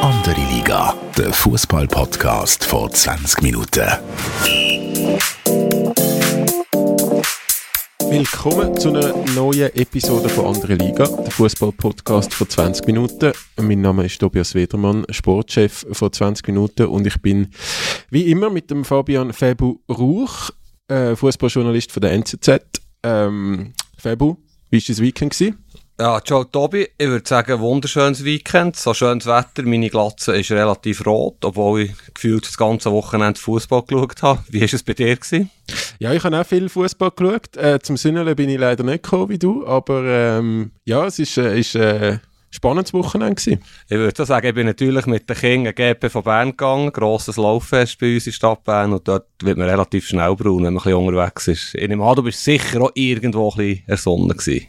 Andere Liga, der Fußball-Podcast vor 20 Minuten. Willkommen zu einer neuen Episode von Andere Liga, der Fußball-Podcast von 20 Minuten. Mein Name ist Tobias Wedermann, Sportchef von 20 Minuten und ich bin wie immer mit dem Fabian Febu Ruch, äh, Fußballjournalist von der NZZ. Ähm, Febu, wie war das Weekend? Gewesen? Ja, ciao Tobi. Ich würde sagen, wunderschönes Weekend. So schönes Wetter. Meine Glatze ist relativ rot, obwohl ich gefühlt das ganze Wochenende Fußball geschaut habe. Wie war es bei dir? Gewesen? Ja, ich habe auch viel Fußball geschaut. Äh, zum Sünneln bin ich leider nicht gekommen wie du, aber ähm, ja, es ist, äh, ist äh, spannendes Wochenende gewesen. Ich würde sagen, ich bin natürlich mit den Kindern GP von Bern gegangen, grosses Lauffest bei uns in Stadt Bern und dort wird man relativ schnell braun, wenn man ein bisschen unterwegs ist. Ich nehme an, du bist sicher auch irgendwo ein bisschen ersonnen gewesen.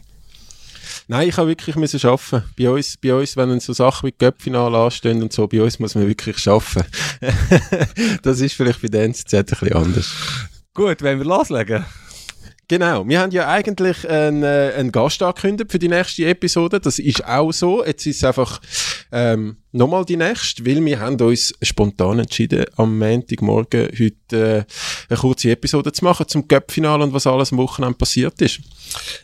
Nein, ich habe wirklich müssen arbeiten. Bei uns, bei uns, wenn so Sachen wie Göppfinale anstehen und so, bei uns muss man wirklich arbeiten. das ist vielleicht bei der NZZ ein bisschen anders. Gut, wenn wir loslegen. Genau, wir haben ja eigentlich einen, äh, einen Gast angekündigt für die nächste Episode. Das ist auch so. Jetzt ist es einfach ähm, nochmal die nächste, weil wir haben uns spontan entschieden, am Montagmorgen heute äh, eine kurze Episode zu machen zum Cup-Finale und was alles am Wochenende passiert ist.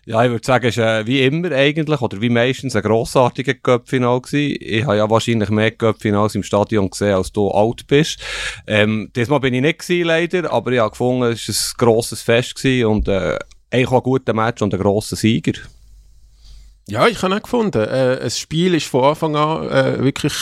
Ja, ich würde sagen, es war äh, wie immer eigentlich, oder wie meistens, ein grossartiger Cup-Final Ich habe ja wahrscheinlich mehr Cup-Finals im Stadion gesehen, als du alt bist. Ähm, diesmal bin ich nicht gewesen, leider, aber ich habe gefunden, es war ein grosses Fest gewesen und äh, eigentlich auch ein guter Match und ein grosser Sieger. Ja, ich habe auch gefunden. Äh, das Spiel ist von Anfang an äh, wirklich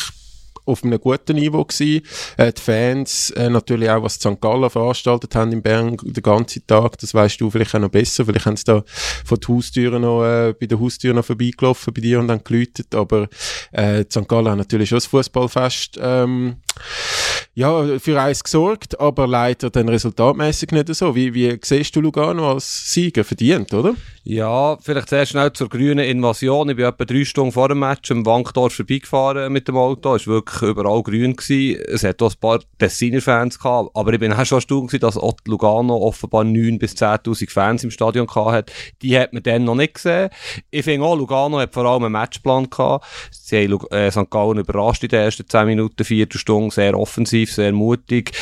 auf einem guten Niveau gewesen. Äh, die Fans, äh, natürlich auch, was St. Gallen veranstaltet haben in Bern den ganzen Tag, das weißt du vielleicht auch noch besser. Vielleicht haben sie da von der Haustüren noch, äh, bei der Haustür noch vorbeigelaufen bei dir und dann geläutet. Aber äh, St. Gallen hat natürlich schon das Fußballfest ähm, ja, für eins gesorgt, aber leider dann resultatmäßig nicht so. Wie, wie siehst du Lugano als Sieger verdient, oder? Ja, vielleicht sehr schnell zur grünen Invasion. Ich bin etwa drei Stunden vor dem Match im Wankdorf vorbeigefahren mit dem Auto. Es war wirklich überall grün. Gewesen. Es hat auch ein paar Tessiner-Fans gehabt, aber ich bin auch schon erstaunt dass auch Lugano offenbar 9.000 bis 10.000 Fans im Stadion gehabt hat. Die hat man dann noch nicht gesehen. Ich finde auch, Lugano hat vor allem einen Matchplan gehabt. Sie haben äh, St. Gallen überrascht in den ersten 10 Minuten, Viertelstunde, sehr offensiv, sehr mutig.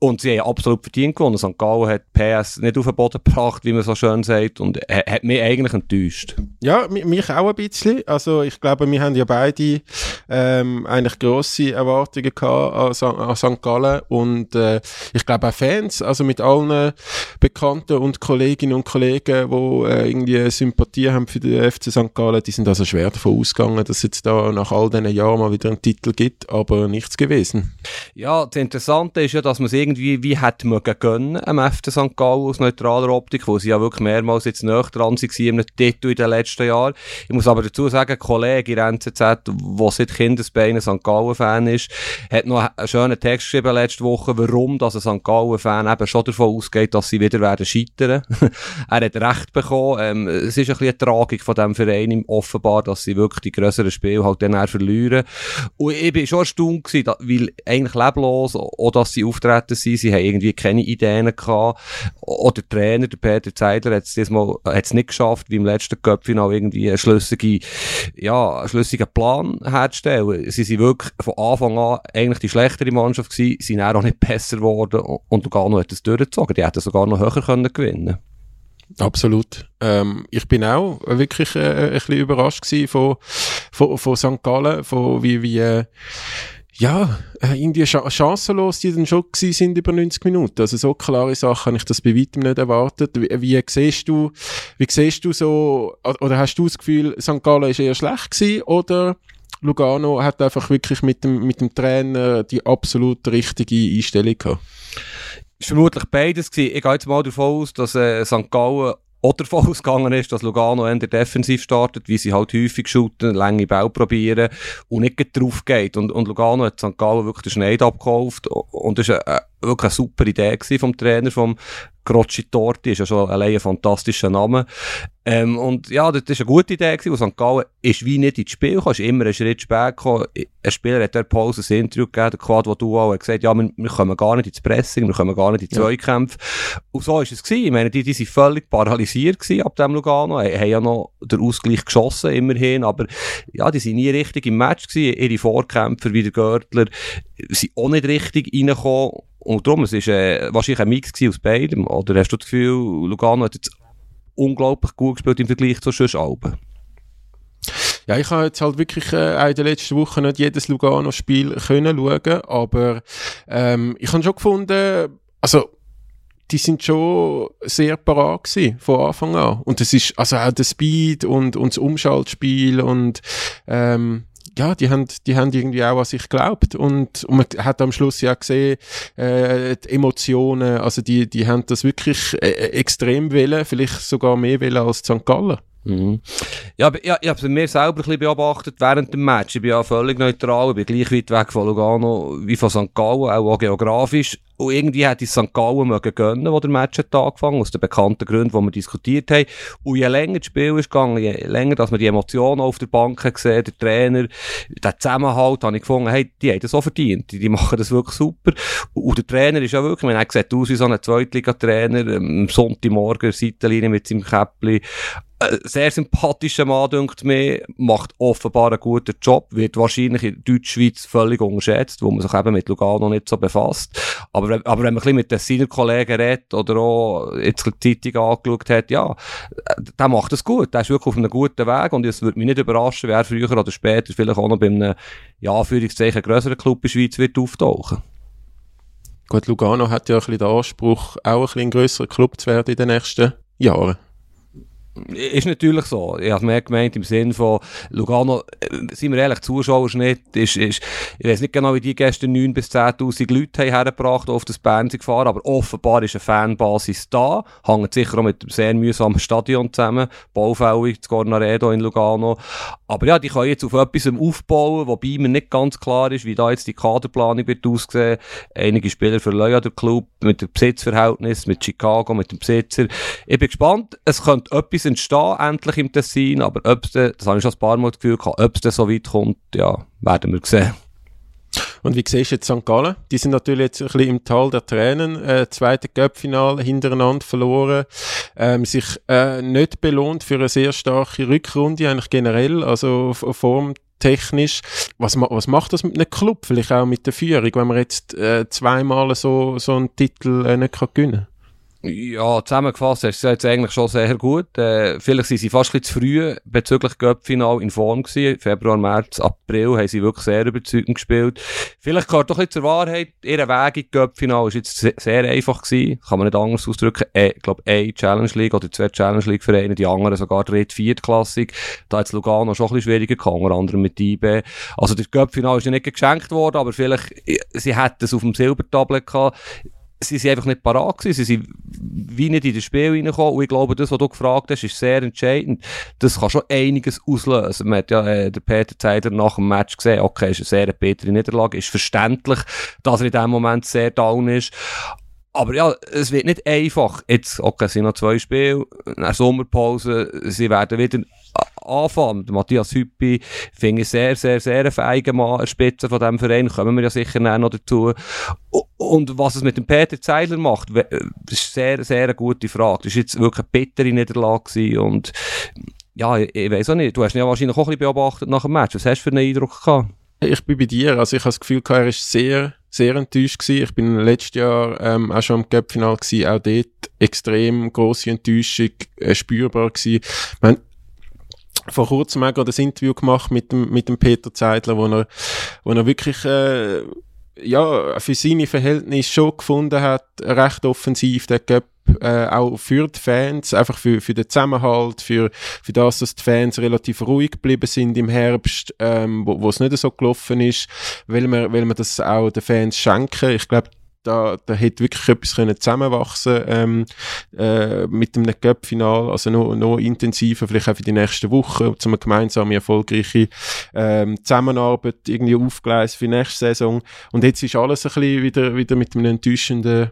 Und sie haben absolut verdient gewonnen. St. Gallen hat PS nicht auf den Boden gebracht, wie man so schön sagt, und hat mich eigentlich enttäuscht. Ja, mich auch ein bisschen. Also ich glaube, wir haben ja beide ähm, eigentlich grosse Erwartungen gehabt an, St. Gallen und äh, ich glaube auch Fans, also mit allen Bekannten und Kolleginnen und Kollegen, die äh, irgendwie Sympathie haben für den FC St. Gallen, die sind also schwer davon ausgegangen, dass es jetzt da nach all diesen Jahren mal wieder einen Titel gibt, aber nichts gewesen. Ja, das Interessante ist ja, dass man es irgendwie wie hätte mögen gönnen am FC St. Gallen aus neutraler Optik, wo sie ja wirklich mehrmals jetzt näher dran waren einem Titel in den letzten Jahren. Ich muss aber dazu sagen, ein Kollege in der NZZ, der seit Kindesbeinen St. Gallen-Fan ist, hat noch einen schönen Text geschrieben letzte Woche, warum dass ein St. Gallen-Fan eben schon davon ausgeht, dass sie wieder werden scheitern. er hat recht bekommen. Ähm, es ist ein bisschen eine Tragik von diesem Verein offenbar, dass sie wirklich die grösseren Spiele halt dann verlieren. Und ich bin schon erstaunt weil eigentlich leblos, auch dass sie auftreten sind, sie haben irgendwie keine Ideen gehabt. Oder der Trainer, der Peter Zeidler, hat es diesmal hat's nicht geschafft, wie im letzten Cup-Final irgendwie einen schlüssigen, ja, einen schlüssigen Plan herzustellen. Sie sind wirklich von Anfang an eigentlich die schlechtere Mannschaft gewesen, sind auch nicht besser geworden und Lugano hat es durchgezogen. Die hätten sogar noch höher können gewinnen Absolut. Ähm, ich bin auch wirklich äh, ein bisschen überrascht von, von, von St. Gallen, von wie, wie, äh, ja, äh, irgendwie chancenlos die dann schon sind über 90 Minuten. Also so klare Sachen habe ich das bei weitem nicht erwartet. Wie, wie siehst du, wie siehst du so, oder hast du das Gefühl, St. Gallen ist eher schlecht gewesen, oder Lugano hat einfach wirklich mit dem, mit dem Trainer die absolut richtige Einstellung gehabt? War vermutlich beides. Gewesen. Ich gehe jetzt mal davon aus, dass äh, St. Gallen auch davon ausgegangen ist, dass Lugano eher defensiv startet, wie sie halt häufig shooten, lange Ball probieren und nicht drauf geht. Und, und Lugano hat St. Gallen wirklich den Schneid abgekauft und ist eine, wirklich eine super Idee vom Trainer, vom Grocci Torti, ist ja schon allein ein fantastischer Name. Ähm, und ja, das war eine gute Idee gewesen, weil St. Gallen ist wie nicht ins Spiel gekommen, ist immer einen Schritt spät gekommen. Ein Spieler hat der Pause ein Interview gegeben, der Quad, wo du auch gesagt ja, wir, wir kommen gar nicht ins Pressing, wir kommen gar nicht in Zweikämpfe. Ja. Und so ist es gewesen. Ich meine, die, die sind völlig paralysiert gewesen ab dem Lugano, haben ja noch den Ausgleich geschossen, immerhin, aber ja, die sind nie richtig im Match gewesen. Ihre Vorkämpfer wie der Görtler sind auch nicht richtig reingekommen. Und darum, es war äh, wahrscheinlich ein Mix aus beidem. Oder hast du das Gefühl, Lugano hat jetzt unglaublich gut gespielt im Vergleich zu sonst Alben? Ja, ich habe jetzt halt wirklich äh, in den letzten Wochen nicht jedes Lugano-Spiel können schauen, aber ähm, ich habe schon gefunden, also die sind schon sehr parat gewesen, von Anfang an. Und das ist, also auch der Speed und, und das Umschaltspiel und ähm, ja, die haben, die haben irgendwie auch an sich geglaubt und, und man hat am Schluss ja gesehen, äh, die Emotionen, also die, die haben das wirklich äh, extrem wollen, vielleicht sogar mehr wollen als St. Gallen. Mhm. Ja, ich, ich habe es mir selber ein bisschen beobachtet während dem Match. Ich bin ja völlig neutral, ich bin gleich weit weg von Lugano wie von St. Gallen, auch, auch geografisch. Und irgendwie hätte ich St. Gallen mögen gönnen, wo der Match hat angefangen, aus den bekannten Gründen, die wir diskutiert haben. Und je länger das Spiel ist gegangen, je länger, dass man die Emotionen auf der Bank gesehen, der Trainer, der Zusammenhalt, habe ich gefunden, hey, die haben das so verdient. Die, die machen das wirklich super. Und der Trainer ist ja wirklich, man hat gesagt, aus wie so ein Zweitligatrainer, ähm, am Sonntagmorgen, Seitenlinie mit seinem Käppli, ein sehr sympathischer Mann, denkt mir, macht offenbar einen guten Job, wird wahrscheinlich in Deutschschweiz völlig unterschätzt, wo man sich eben mit Lugano nicht so befasst. Aber, aber wenn man ein bisschen mit seinen Kollegen redet oder auch jetzt die Zeitung angeschaut hat, ja, der macht es gut. Der ist wirklich auf einem guten Weg und es würde mich nicht überraschen, wer früher oder später vielleicht auch noch bei einem, ja, Führungszeichen grösseren Club in der Schweiz wird auftauchen. Gut, Lugano hat ja ein bisschen den Anspruch, auch ein bisschen ein grösserer Club zu werden in den nächsten Jahren. Ist natürlich so. Ich habe mehr gemeint im Sinn von Lugano, äh, sind wir ehrlich, Zuschauerschnitt ist, ist ich weiß nicht genau, wie die gestern 9.000 bis 10.000 Leute haben hergebracht auf das Bern gefahren, aber offenbar ist eine Fanbasis da, hängt sicher auch mit dem sehr mühsamen Stadion zusammen, baufällig, das Cornaredo in Lugano. Aber ja, die können jetzt auf etwas aufbauen, wobei mir nicht ganz klar ist, wie da jetzt die Kaderplanung wird aussehen. Einige Spieler verleihen den Club mit dem Besitzverhältnis, mit Chicago, mit dem Besitzer. Ich bin gespannt, es könnte etwas entstehen, endlich im Tessin, aber ob es, das habe ich schon ein paar Mal das Gefühl gehabt, ob es so weit kommt, ja, werden wir sehen. Und wie siehst du jetzt St. Gallen? Die sind natürlich jetzt ein bisschen im Tal der Tränen. Äh, zweite Cup-Final hintereinander verloren. Ähm, sich äh, nicht belohnt für eine sehr starke Rückrunde, eigentlich generell, also formtechnisch. Was, was macht das mit einem Club? Vielleicht auch mit der Führung, wenn man jetzt äh, zweimal so, so einen Titel äh, nicht gewinnen kann? Ja, zusammengefasst hast du jetzt eigentlich schon sehr gut. Äh, vielleicht sind sie fast ein bisschen zu früh bezüglich Göppfinal in Form gewesen. Februar, März, April haben sie wirklich sehr überzeugend gespielt. Vielleicht gehört doch ein bisschen zur Wahrheit, ihr Weg in Göppfinal ist jetzt sehr, einfach gewesen. Kann man nicht anders ausdrücken. Äh, ich glaube, eine Challenge League oder zwei Challenge League Vereine, die anderen sogar dritt, viertklassig. Da hat Lugano schon ein bisschen schwieriger gehabt, unter anderem mit IB. Also das Göppfinal ist ja nicht geschenkt worden, aber vielleicht, äh, sie hätten es auf dem Silbertablet gehabt sie sind einfach nicht parat sie sind wie nicht in das Spiel reingekommen und ich glaube, das, was du gefragt hast, ist sehr entscheidend. Das kann schon einiges auslösen. Man hat ja äh, der Peter Zeider nach dem Match gesehen, okay, ist eine sehr bittere Niederlage, ist verständlich, dass er in dem Moment sehr down ist, aber ja, es wird nicht einfach. Jetzt, okay, es sind noch zwei Spiele, eine Sommerpause, sie werden wieder anfangen. Matthias Hüppi finde ich sehr, sehr, sehr ein feiger Mann, Spitze von diesem Verein, kommen wir ja sicher noch dazu. Und was es mit dem Peter Zeiler macht, ist sehr, sehr eine gute Frage. Das war jetzt wirklich eine bittere Niederlage und ja, ich, weiß auch nicht, du hast ihn ja wahrscheinlich auch ein bisschen beobachtet nach dem Match. Was hast du für einen Eindruck gehabt? Ich bin bei dir, also ich habe das Gefühl, er ist sehr sehr enttäuscht gewesen. Ich bin letztes Jahr ähm, auch schon im Cup-Final gewesen, auch dort extrem große Enttäuschung äh, spürbar gewesen. Ich mein, vor kurzem auch gerade ein Interview gemacht mit dem, mit dem Peter Zeidler, wo er, wo er wirklich, äh, ja, für seine Verhältnisse schon gefunden hat, recht offensiv, der Cup äh, auch für die Fans, einfach für, für den Zusammenhalt, für, für das, dass die Fans relativ ruhig geblieben sind im Herbst, ähm, wo es nicht so gelaufen ist, weil wir, weil wir das auch den Fans schenken. Ich glaube, da, da hätte wirklich etwas können zusammenwachsen ähm, äh, mit dem Cup-Final, also noch, noch intensiver, vielleicht auch für die nächsten Wochen, um eine gemeinsame, erfolgreiche ähm, Zusammenarbeit irgendwie aufgleisen für die nächste Saison. Und jetzt ist alles ein bisschen wieder, wieder mit einem enttäuschenden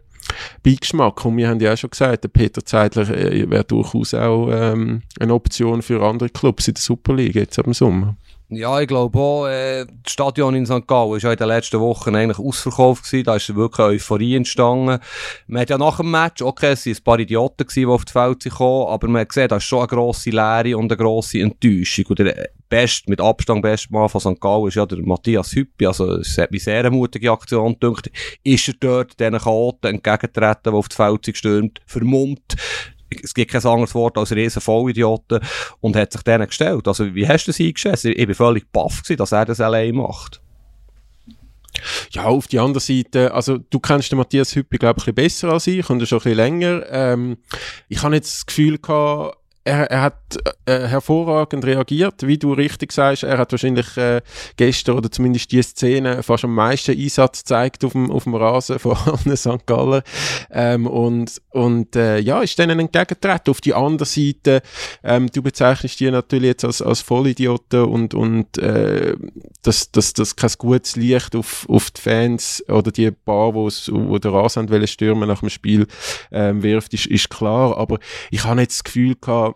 Beigeschmack. Und wir haben ja auch schon gesagt, der Peter Zeidler äh, wäre durchaus auch ähm, eine Option für andere Clubs in der Superliga jetzt dem Sommer. Ja, ich glaube auch, äh, das Stadion in St. Gallen war in den letzten Wochen eigentlich ausverkauft gewesen. Da ist wirklich eine Euphorie entstanden. Man hat ja nach dem Match, okay, es waren ein paar Idioten gewesen, die auf die Feld kamen, aber man hat gesehen, da ist schon eine grosse Leere und eine grosse Enttäuschung. Und der best, mit Abstand beste Mann von St. Gallen ist ja der Matthias Hüppi. Also, es hat mich sehr eine mutige Aktion gedacht. Ist er dort diesen Chaoten entgegengetreten, die auf die Feld gestürmt, vermummt, es gibt kein anderes Wort als riesen Vollidioten und hat sich denen gestellt. Also, wie hast du das eingeschätzt? Ich war völlig baff dass er das allein macht. Ja, auf die andere Seite, also du kennst den Matthias Hüppi, glaube ich, ein bisschen besser als ich und schon ein bisschen länger. Ähm, ich habe jetzt das Gefühl gehabt, er, er hat äh, hervorragend reagiert, wie du richtig sagst. Er hat wahrscheinlich äh, gestern oder zumindest die Szene fast am meisten Einsatz gezeigt auf dem, auf dem Rasen von allen St. Galler. Ähm, und und äh, ja, ist denen entgegengetreten. Auf die andere Seite, ähm, du bezeichnest die natürlich jetzt als, als Vollidioten und, und äh, dass das, das kein gutes Licht auf, auf die Fans oder die paar, wo's, wo der Rasen wollen stürmen nach dem Spiel ähm, wirft, ist, ist klar. Aber ich habe jetzt das Gefühl gehabt,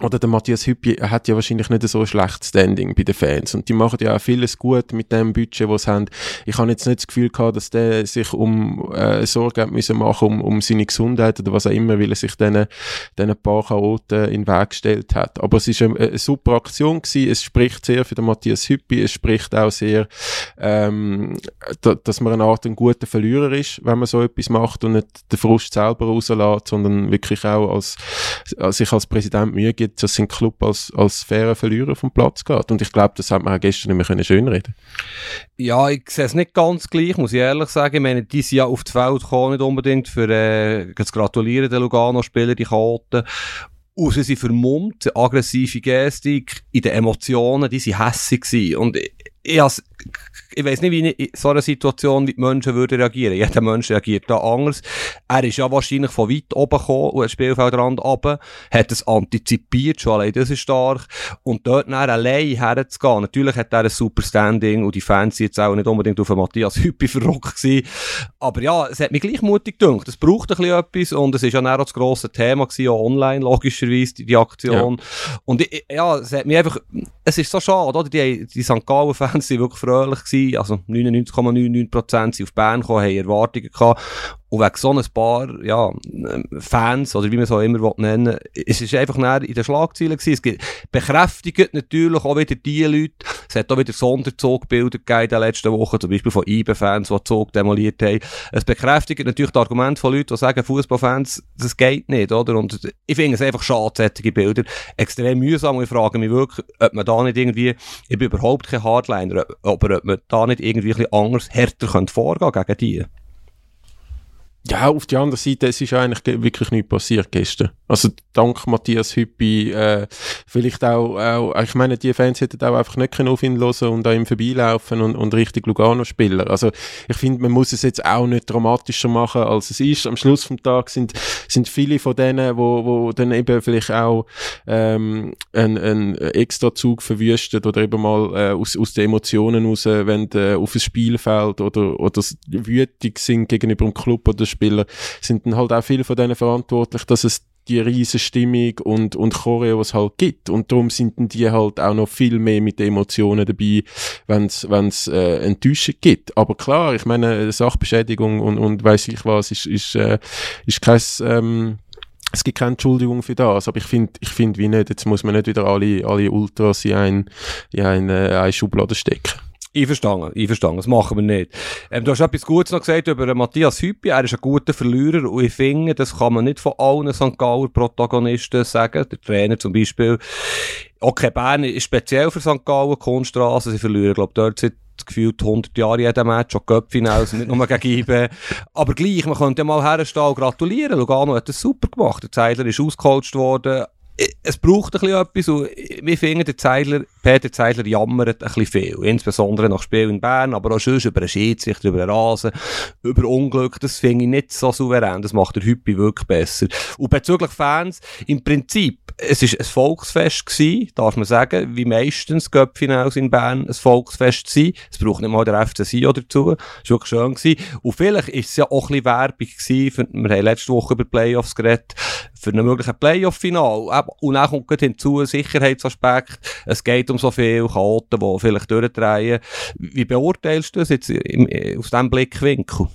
oder der Matthias Hüppi hat ja wahrscheinlich nicht so ein schlechtes Standing bei den Fans und die machen ja auch vieles gut mit dem Budget, was sie haben. Ich habe jetzt nicht das Gefühl gehabt, dass der sich um äh, Sorge müssen machen um, um seine Gesundheit oder was auch immer, weil er sich diesen, diesen paar Chaoten in den Weg gestellt hat. Aber es ist eine, eine super Aktion gewesen. Es spricht sehr für den Matthias Hüppi. Es spricht auch sehr, ähm, da, dass man eine Art ein guter Verlierer ist, wenn man so etwas macht und nicht den Frust selber rauslässt, sondern wirklich auch als, als sich als Präsident Mühe gibt, dass sein Club als, als fairer Verlierer vom Platz geht. Und ich glaube, das hat man auch gestern nicht mehr schönreden Ja, ich sehe es nicht ganz gleich, muss ich ehrlich sagen. Ich meine, die sind ja auf die Feld gekommen, nicht unbedingt für äh, zu gratulieren, den Lugano-Spieler, die Chaoten. Und sie sind vermummt, aggressive Gestik, in den Emotionen, die sind hässig. Und ich, ich, ich weiß nicht, wie in so einer Situation wie die Menschen würden reagieren. Jeder Mensch reagiert da anders. Er ist ja wahrscheinlich von weit oben gekommen und das Spielfeldrand runter, hat es antizipiert, schon allein das ist stark. Und dort dann allein herzugehen. Natürlich hat er ein super Standing und die Fans sind jetzt auch nicht unbedingt auf Matthias Hüppi verrückt gewesen. Aber ja, es hat mich gleich mutig gedacht. Es braucht ein bisschen etwas und es ist ja auch das grosse Thema gewesen, auch online, logischerweise, die, die Aktion. Ja. Und ich, ja, es hat mich einfach, es ist so schade, oder? Die, die St. Gallen-Fans sind wirklich fröhlich gewesen also 99,99% sind auf Bern gekommen, haben Erwartungen gehabt. Und wegen so ein paar, ja, Fans, oder wie man es auch immer nennen will, es ist einfach näher in den Schlagzeilen gewesen. Es gibt, bekräftigt natürlich auch wieder die Leute, es hat auch wieder Sonderzugbilder gegeben in den letzten Wochen, zum Beispiel von IBE-Fans, die Zug demoliert haben. Es bekräftigt natürlich das Argument von Leuten, die sagen, Fußballfans, das geht nicht, oder? Und ich finde es einfach schade, solche Bilder. Extrem mühsam und ich frage mich wirklich, ob man da nicht irgendwie, ich bin überhaupt kein Hardliner, aber ob man da nicht irgendwie ein bisschen anders, härter könnte vorgehen gegen die. Ja, auf die andere Seite, es ist eigentlich wirklich nichts passiert gestern. Also dank Matthias Hüppi, äh, vielleicht auch, auch, ich meine, die Fans hätten auch einfach nicht auf ihn hören und an ihm vorbeilaufen und, und richtig Lugano spielen. Also ich finde, man muss es jetzt auch nicht dramatischer machen, als es ist. Am Schluss vom Tag sind, sind viele von denen, wo, wo dann eben vielleicht auch ähm, einen, einen extra Zug verwüstet oder eben mal äh, aus, aus den Emotionen raus, wenn äh, auf das Spielfeld oder, oder wütig sind gegenüber dem Club oder Spieler, sind dann halt auch viele von denen verantwortlich, dass es die riesen Stimmung und, und Choreo, was halt gibt. Und darum sind dann die halt auch noch viel mehr mit Emotionen dabei, wenn es äh, Enttäuschung gibt. Aber klar, ich meine, Sachbeschädigung und, und weiß ich was, ist, ist, äh, ist kein, ähm, es gibt keine Entschuldigung für das, aber ich finde, ich finde wie nicht, jetzt muss man nicht wieder alle, alle Ultras in ein, in eine, äh, eine Schublade stecken. Einverstanden, einverstanden, das machen wir nicht. Ähm, du hast etwas Gutes noch gesagt über Matthias Hüppi, er ist ein guter Verlierer und ich finde, das kann man nicht von allen St. Gauer Protagonisten sagen. Der Trainer zum Beispiel, okay, Bern ist speziell für St. Gallen, Kunststraße, sie verlieren, glaube dort seit gefühlt 100 Jahre jeden Match, auch Köpfinals, nicht nur gegen IBE. Aber gleich, man könnte mal herstellen und gratulieren. Lugano hat das super gemacht. Der Zeidler ist ausgecoacht worden. Es braucht ein bisschen etwas und wir finden, der Zeidler Peter Zeidler jammert ein bisschen viel. Insbesondere nach Spiel in Bern, aber auch sonst über einen Schiedsrichter, über den Rasen, über Unglück. Das finde ich nicht so souverän. Das macht der Hüppi wirklich besser. Und bezüglich Fans, im Prinzip, es ist ein Volksfest gewesen, darf man sagen, wie meistens Göppfinals in Bern ein Volksfest sein. Es braucht nicht mal der FC Sio dazu. War wirklich schön gewesen. Und vielleicht ist es ja auch ein bisschen Werbung gewesen, wir haben letzte Woche über Playoffs geredet, für einen möglichen Playoff-Final. Und dann kommt hinzu ein Sicherheitsaspekt. Es geht um so viele Chaoten, die vielleicht durchdrehen. Wie beurteilst du das jetzt im, aus diesem Blickwinkel?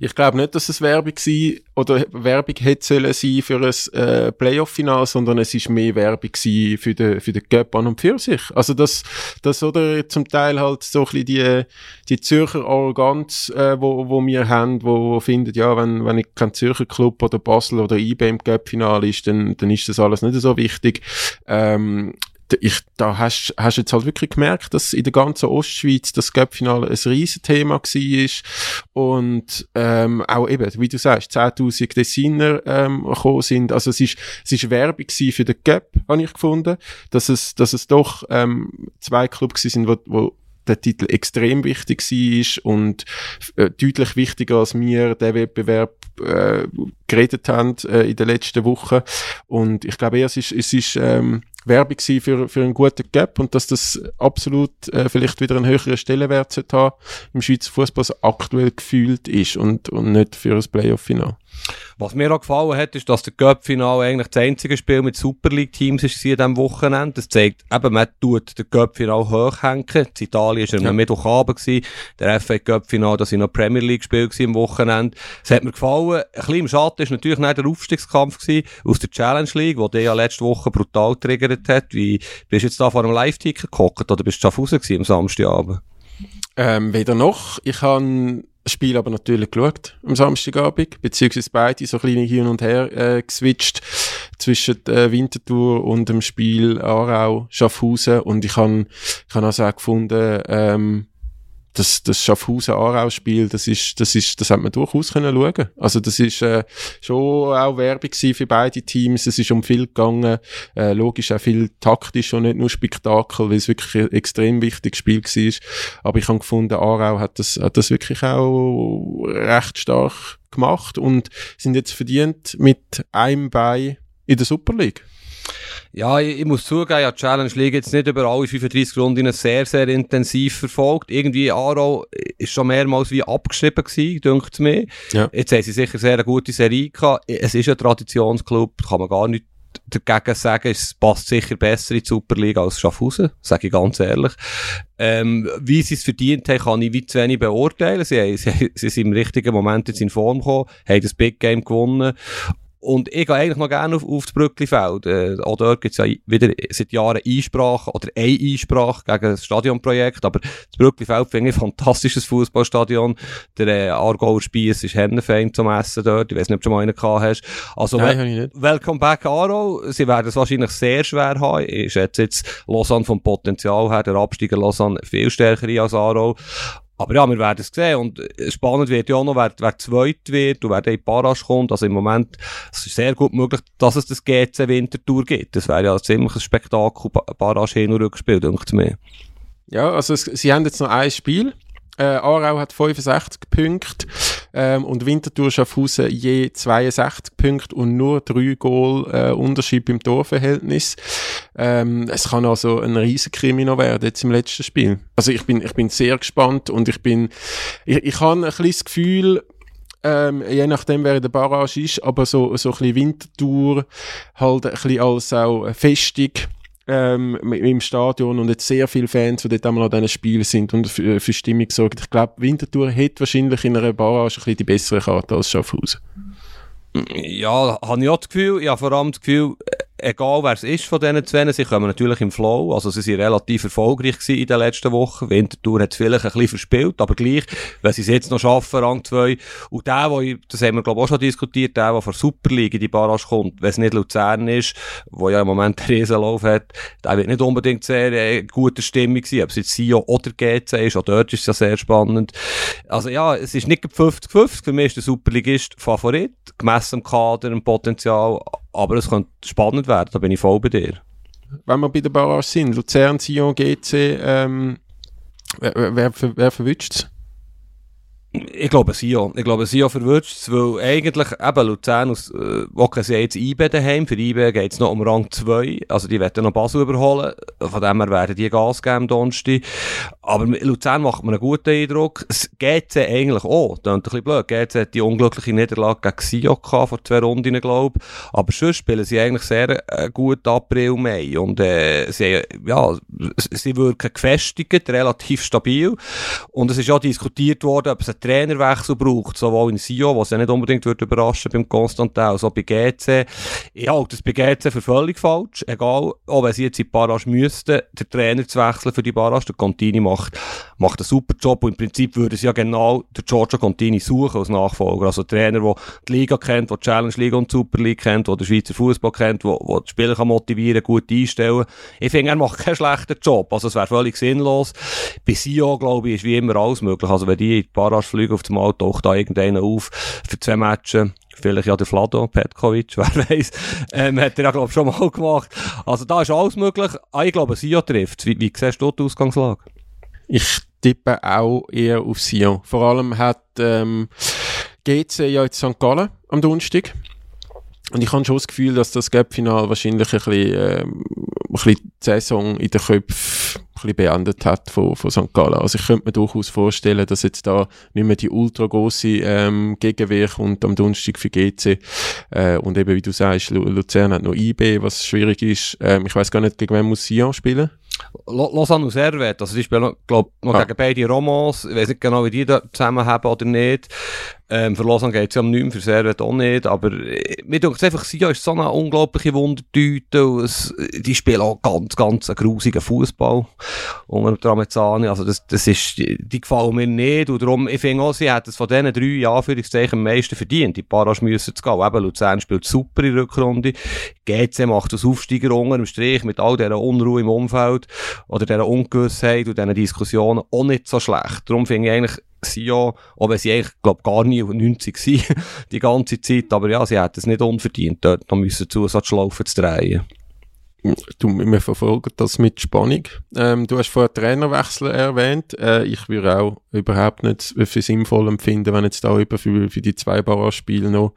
Ich glaube nicht, dass es Werbung war oder Werbung hätte sollen sein für ein äh, Playoff-Final, sondern es ist mehr Werbung für den, für den Cup an und für sich. Also das, das oder zum Teil halt so ein bisschen die, die Zürcher Arroganz, äh, wo, wo wir haben, wo, wo findet, ja, wenn, wenn ich kein Zürcher Club oder Basel oder IB im Cup-Final ist, dann, dann ist das alles nicht so wichtig. Ähm, ich, da hast, hast jetzt halt wirklich gemerkt, dass in der ganzen Ostschweiz das Cup-Finale ein riesen Thema war und ähm, auch eben, wie du sagst, 10'000 Designer ähm, gekommen sind. Also es ist, es ist Werbung für den Cup, habe ich gefunden, dass es, dass es doch ähm, zwei Clubs sind, wo, wo der Titel extrem wichtig war und äh, deutlich wichtiger als wir den Wettbewerb äh, geredet haben äh, in den letzten Wochen. Und ich glaube, es ist, es ist ähm, Werbung für, für einen guten Gap und dass das absolut äh, vielleicht wieder einen höheren Stellenwert haben im Schweizer Fußball aktuell gefühlt ist und, und nicht für ein Playoff-Final. Was mir auch gefallen hat, ist, dass der Cup-Final eigentlich das einzige Spiel mit Super League-Teams ist an diesem Wochenende. Das zeigt, eben, man tut den Cup-Final hochhängen. In Italien war er ja. am Mittwochabend gewesen. Der FA Cup-Final, das war noch Premier League-Spiel am Wochenende. Es hat mir gefallen. Ein bisschen im Schatten war natürlich nicht der Aufstiegskampf gewesen aus der Challenge League, wo der ja letzte Woche brutal triggert hat. Wie, bist du jetzt da vor einem Live-Ticker gehockt oder bist du Schaffhausen gewesen am Samstagabend? Ähm, weder noch. Ich habe das Spiel aber natürlich geschaut am Samstagabend, beziehungsweise beide so kleine hin und her äh, geswitcht zwischen äh, Winterthur und dem Spiel Aarau Schaffhausen und ich habe ich han also auch gefunden, ähm, das, das Schaffhausen-Aarau-Spiel, das ist, das ist, das hat man durchaus können schauen. Also das ist äh, schon auch Werbung für beide Teams. Es ist um viel gegangen, äh, logisch auch viel taktisch und nicht nur Spektakel, weil es wirklich ein extrem wichtiges Spiel war. Aber ich habe gefunden, Aarau hat das, hat das wirklich auch recht stark gemacht und sind jetzt verdient mit einem Bein in der Super League. Ja, ich, ich muss zugeben, ja, die Challenge League jetzt nicht über alle 35 Runden sehr, sehr intensiv verfolgt. Irgendwie Aro ist schon mehrmals wie abgeschrieben gewesen, denkt mir. Ja. Jetzt haben sie sicher sehr eine gute Serie gehabt. Es ist ein Traditionsclub, kann man gar nicht dagegen sagen, es passt sicher besser in die Superliga als Schaffhausen, sage ich ganz ehrlich. Ähm, wie sie es verdient haben, kann ich wie zu wenig beurteilen. Sie, sie, sie sind im richtigen Moment jetzt in Form gekommen, haben das Big Game gewonnen und ich gehe eigentlich noch gerne auf, auf das Brücklifeld. Äh, auch dort gibt es ja wieder seit Jahren Einsprachen oder eine Einsprache gegen das Stadionprojekt. Aber das Brücklifeld finde ich ein fantastisches Fußballstadion. Der äh, Aargauer Spiess ist Hennefein zum Essen dort. Ich weiß nicht, ob du schon mal einen gehabt hast. Also, Nein, wel nicht. welcome back Aarau. Sie werden es wahrscheinlich sehr schwer haben. Ich schätze jetzt Lausanne vom Potenzial her, der Absteiger Lausanne viel stärker als Aarau. Aber ja, wir werden es sehen. Und äh, spannend wird ja auch noch, wer, wer zweit wird und wer dann in Barrage kommt. Also im Moment es ist sehr gut möglich, dass es das GC Wintertour gibt. Das wäre ja ein ziemliches Spektakel, Barrage hin und rückspiel, ich mir. Ja, also es, sie haben jetzt noch ein Spiel. Äh, Aarau hat 65 Punkte ähm, und Winterthur Schaffhausen je 62 Punkte und nur drei Goal äh, Unterschied beim Torverhältnis. Ähm, es kann also ein riesen Krimino werden jetzt im letzten Spiel. Also ich bin, ich bin sehr gespannt und ich bin, ich, ich habe ein bisschen das Gefühl, ähm, je nachdem, wer in der Barrage ist, aber so, so ein bisschen Wintertour halt ein bisschen als auch Festung ähm, im Stadion und jetzt sehr viele Fans, die dort einmal an diesen Spielen sind und für, für Stimmung sorgen. Ich glaube, Winterthur hätte wahrscheinlich in einer Barrage ein die bessere Karte als Schaffhausen. Ja, habe ich auch das Gefühl. Ich habe vor allem das Gefühl, egal wer es ist von diesen zwei, sie kommen natürlich im Flow. Also sie sind relativ erfolgreich gewesen in den letzten Wochen. Winterthur hat es vielleicht ein bisschen verspielt, aber gleich, wenn sie es jetzt noch schaffen, Rang 2. Und der, wo das haben wir glaube ich auch schon diskutiert, der, der von Super League in die Barrage kommt, wenn es nicht Luzern ist, wo ja im Moment einen Riesenlauf hat, der wird nicht unbedingt sehr äh, gute Stimmung sein, ob es jetzt Sio oder GC ist, auch dort ist es ja sehr spannend. Also ja, es ist nicht 50-50, für mich ist der Superligist Favorit, gemessen am Kader, im Potenzial, aber es könnte spannend werden, da bin ich voll bei dir. wenn wir bei der Barrage sind? Luzern, Sion, GC, ähm, wer, wer, wer verwünscht es? Ich glaube Sio. Ich glaube Sio verwünscht es, weil eigentlich eben Luzern aus, äh, wocken sie jetzt IB daheim. Für IB geht es noch um Rang 2. Also die werden noch Basel überholen. Von dem her werden die Gas geben Donnerstag. Aber Luzern macht mir einen guten Eindruck. Es geht sie eigentlich auch. Das ist ein bisschen blöd. GC hat die unglückliche Niederlage gegen Sio vor zwei Runden, glaube ich. Aber sonst spielen sie eigentlich sehr äh, gut April, Mai. Und äh, sie, ja, sie wirken gefestigt, relativ stabil. Und es ist auch diskutiert worden, ob es Trainerwechsel braucht, sowohl in Sio, was ja nicht unbedingt würde überraschen beim Konstantin, als auch bei GC. Ich halte das bei GC für völlig falsch. Egal, auch wenn sie jetzt in die Barrage müssten, den Trainer zu wechseln für die Barrage, der Contini macht, macht einen super Job und im Prinzip würden sie ja genau den Giorgio Contini suchen als Nachfolger. Also Trainer, der die Liga kennt, der die Challenge League und die Super League kennt, der den Schweizer Fußball kennt, der die Spieler kann motivieren, gut einstellen. Ich finde, er macht keinen schlechten Job. Also es wäre völlig sinnlos. Bei Sio, glaube ich, ist wie immer alles möglich. Also wenn die in die Barrage fliegen auf dem Mal taucht da irgendeiner auf für zwei Matches. Vielleicht ja der Vlado Petkovic, wer weiß. Ähm, hat er ja, glaube ich, schon mal gemacht. Also da ist alles möglich. Ah, ich glaube, Sion trifft. Wie, wie siehst du die Ausgangslage? Ich tippe auch eher auf Sion. Vor allem hat ähm, GC ja jetzt St. Gallen am Donnerstag. Und ich habe schon das Gefühl, dass das Gap-Final wahrscheinlich ein bisschen, ähm, ein bisschen die Saison in den Köpfen bisschen beendet hat von, von St. Gallen. Also ich könnte mir durchaus vorstellen, dass jetzt da nicht mehr die ultra große ähm, Gegenwehr kommt am Donnerstag für GC. Äh, und eben, wie du sagst, Luzern hat noch IB, was schwierig ist. Ähm, ich weiß gar nicht, gegen wen muss Sion spielen? Lausanne und Servet, also die spielen, glaube noch ah. gegen beide Romans. Ich weiß nicht genau, wie die da zusammen haben oder nicht. Ähm, für Lausanne geht es ja um 9, für Servet auch nicht. Aber äh, mir denkt einfach, Sia ist so eine unglaubliche Wundertüte. die spielen auch ganz, ganz einen grusigen Fußball. Unter Tramezzani. Also das, das ist, die, die gefallen mir nicht. Und darum, ich finde auch, sie hätten es von diesen drei Anführungszeichen am meisten verdient. Die Parasch müssen zu gehen. Eben, Luzern spielt super in der Rückrunde. GC macht das Aufsteiger unter im Strich mit all dieser Unruhe im Umfeld oder dieser Ungewissheit und diesen Diskussionen auch nicht so schlecht. Darum finde ich eigentlich, sie ja, auch wenn sie eigentlich, glaub, gar nie 90 sind, die ganze Zeit, aber ja, sie hätten es nicht unverdient, dort noch müssen Zusatzschlaufen zu drehen. Du, wir verfolgen das mit Spannung. Ähm, du hast vorher Trainerwechsel erwähnt. Äh, ich würde auch überhaupt nicht für sinnvoll empfinden, wenn jetzt da über für, für die zwei Barrage-Spiele noch